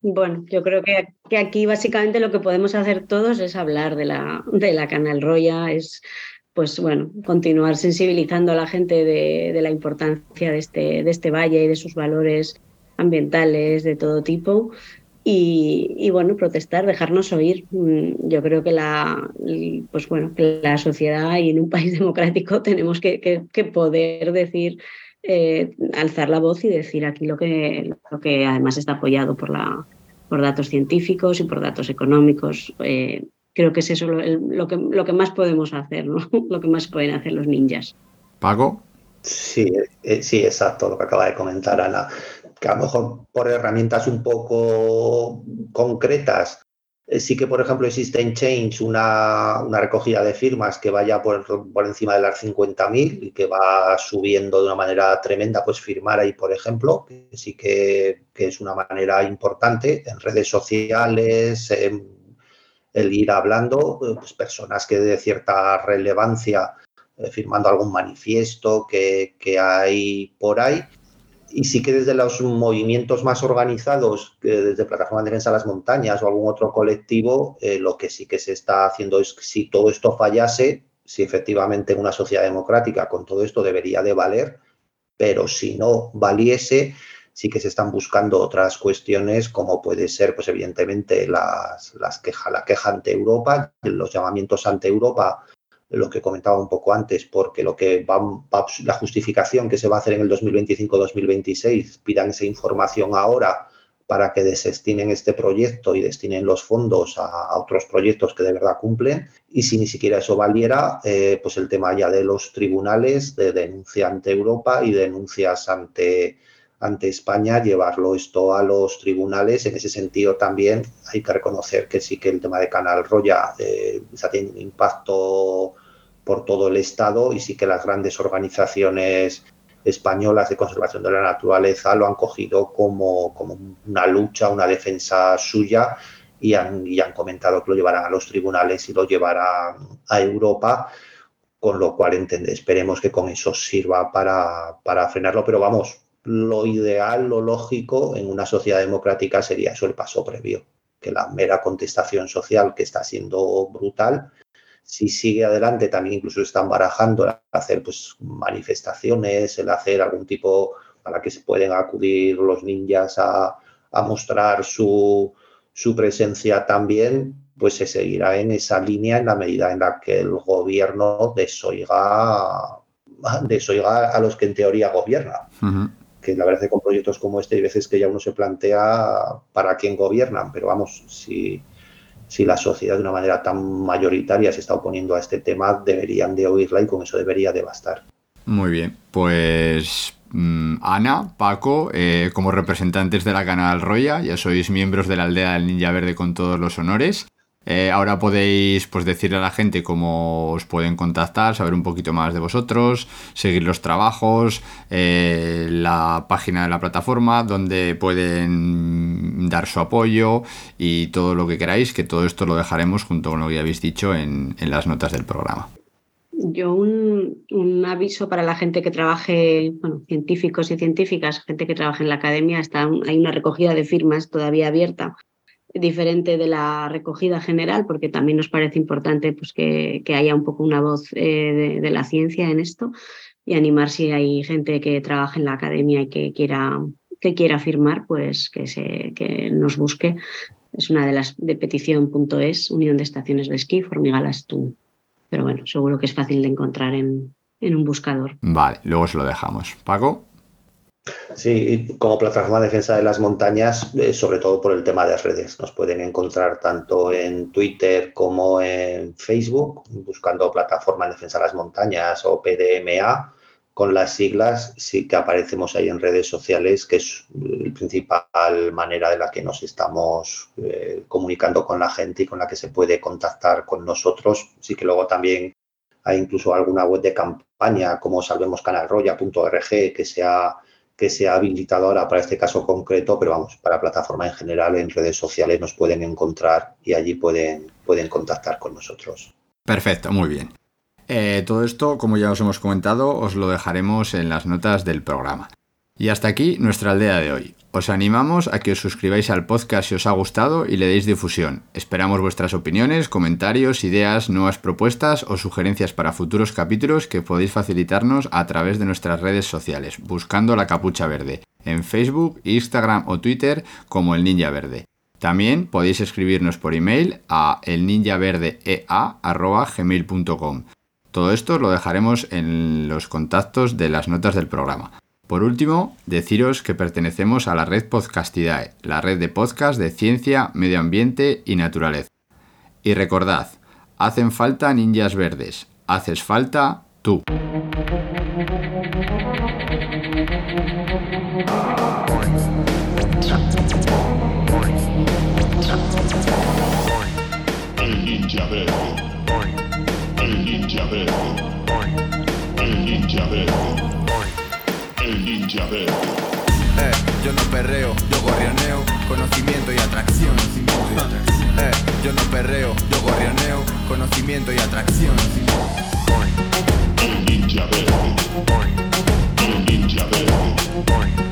Bueno, yo creo que, aquí básicamente lo que podemos hacer todos es hablar de la, de la Canal Roya, es pues bueno, continuar sensibilizando a la gente de, de la importancia de este, de este valle y de sus valores ambientales de todo tipo y, bueno, protestar, dejarnos oír. Mm, yo creo que la, pues bueno, que la sociedad y en un país democrático tenemos que, que, poder decir, eh, alzar la voz y decir aquí lo que, lo que además está apoyado por, la, por datos científicos y por datos económicos. Eh, creo que es eso lo, que, lo que más podemos hacer, ¿no? lo que más pueden hacer los ninjas. ¿Pago? Sí, eh, sí, exacto, lo que acaba de comentar Ana que a lo mejor por herramientas un poco concretas, eh, sí que, por ejemplo, existe en Change una, una recogida de firmas que vaya por, por encima de las 50.000 y que va subiendo de una manera tremenda, pues firmar ahí, por ejemplo, que sí que, que es una manera importante en redes sociales, el ir hablando, pues personas que de cierta relevancia, eh, firmando algún manifiesto que, que hay por ahí y sí que desde los movimientos más organizados, desde Plataforma de Defensa de las Montañas o algún otro colectivo, eh, lo que sí que se está haciendo es que si todo esto fallase, si efectivamente en una sociedad democrática con todo esto debería de valer, pero si no valiese, sí que se están buscando otras cuestiones como puede ser, pues evidentemente, las, las queja, la queja ante Europa, los llamamientos ante Europa lo que comentaba un poco antes, porque lo que va, la justificación que se va a hacer en el 2025-2026, pidan esa información ahora para que desestinen este proyecto y destinen los fondos a, otros proyectos que de verdad cumplen. Y si ni siquiera eso valiera, eh, pues el tema ya de los tribunales, de denuncia ante Europa y denuncias ante, ante España, llevarlo esto a los tribunales. En ese sentido también hay que reconocer que sí que el tema de Canal Roya eh, tiene un impacto por todo el Estado y sí que las grandes organizaciones españolas de conservación de la naturaleza lo han cogido como, como una lucha, una defensa suya y han, y han, comentado que lo llevarán a los tribunales y lo llevarán a Europa, con lo cual entende, esperemos que con eso sirva para, para frenarlo, pero vamos, lo ideal, lo lógico en una sociedad democrática sería eso el paso previo, que la mera contestación social que está siendo brutal si sigue adelante, también incluso están barajando el hacer pues, manifestaciones, el hacer algún tipo para que se puedan acudir los ninjas a, mostrar su, presencia también, pues se seguirá en esa línea en la medida en la que el gobierno desoiga, desoiga a los que en teoría gobierna. Que la verdad es que con proyectos como este hay veces que ya uno se plantea para quién gobiernan, pero vamos, si, si la sociedad de una manera tan mayoritaria se está oponiendo a este tema, deberían de oírla y con eso debería de bastar. Muy bien, pues mm, Ana, Paco, eh, como representantes de la Canal Roya, ya sois miembros de la aldea del Ninja Verde con todos los honores. Eh, ahora podéis pues, decirle a la gente cómo os pueden contactar, saber un poquito más de vosotros, seguir los trabajos, eh, la página de la plataforma donde pueden dar su apoyo y todo lo que queráis, que todo esto lo dejaremos junto con lo que habéis dicho en, las notas del programa. Yo un, un, aviso para la gente que trabaje, bueno, científicos y científicas, gente que trabaje en la academia, está, hay una recogida de firmas todavía abierta diferente de la recogida general, porque también nos parece importante pues, que, haya un poco una voz eh, de, la ciencia en esto y animar si hay gente que trabaja en la academia y que quiera, que quiera firmar, pues que, se, que nos busque. Es una de las de petición.es, Unión de Estaciones de Esquí, Formigalas tú. Pero bueno, seguro que es fácil de encontrar en, en un buscador. Vale, luego se lo dejamos. Paco. Sí, como plataforma de defensa de las montañas, eh, sobre todo por el tema de redes. Nos pueden encontrar tanto en Twitter como en Facebook, buscando plataforma de defensa de las montañas o PDMA. Con las siglas sí que aparecemos ahí en redes sociales, que es la principal manera de la que nos estamos eh, comunicando con la gente y con la que se puede contactar con nosotros. Sí que luego también hay incluso alguna web de campaña como salvemoscanalroya.org que se ha que se ha habilitado ahora para este caso concreto, pero vamos, para plataforma en general, en redes sociales nos pueden encontrar y allí pueden, pueden contactar con nosotros. Perfecto, muy bien. Eh, todo esto, como ya os hemos comentado, os lo dejaremos en las notas del programa. Y hasta aquí nuestra aldea de hoy. Os animamos a que os suscribáis al podcast si os ha gustado y le deis difusión. Esperamos vuestras opiniones, comentarios, ideas, nuevas propuestas o sugerencias para futuros capítulos que podéis facilitarnos a través de nuestras redes sociales, buscando la capucha verde, en Facebook, Instagram o Twitter como el Ninja Verde. También podéis escribirnos por email a elninjaverdea.gmail.com. Todo esto lo dejaremos en los contactos de las notas del programa. Por último, deciros que pertenecemos a la red Podcastidae, la red de podcast de ciencia, medio ambiente y naturaleza. Y recordad, hacen falta ninjas verdes, haces falta tú. Ninja. Eh, yo no perreo, yo gorrioneo, conocimiento y atracción. Eh, yo no perreo, yo gorrioneo, conocimiento y atracción. El ninja verde. El ninja verde.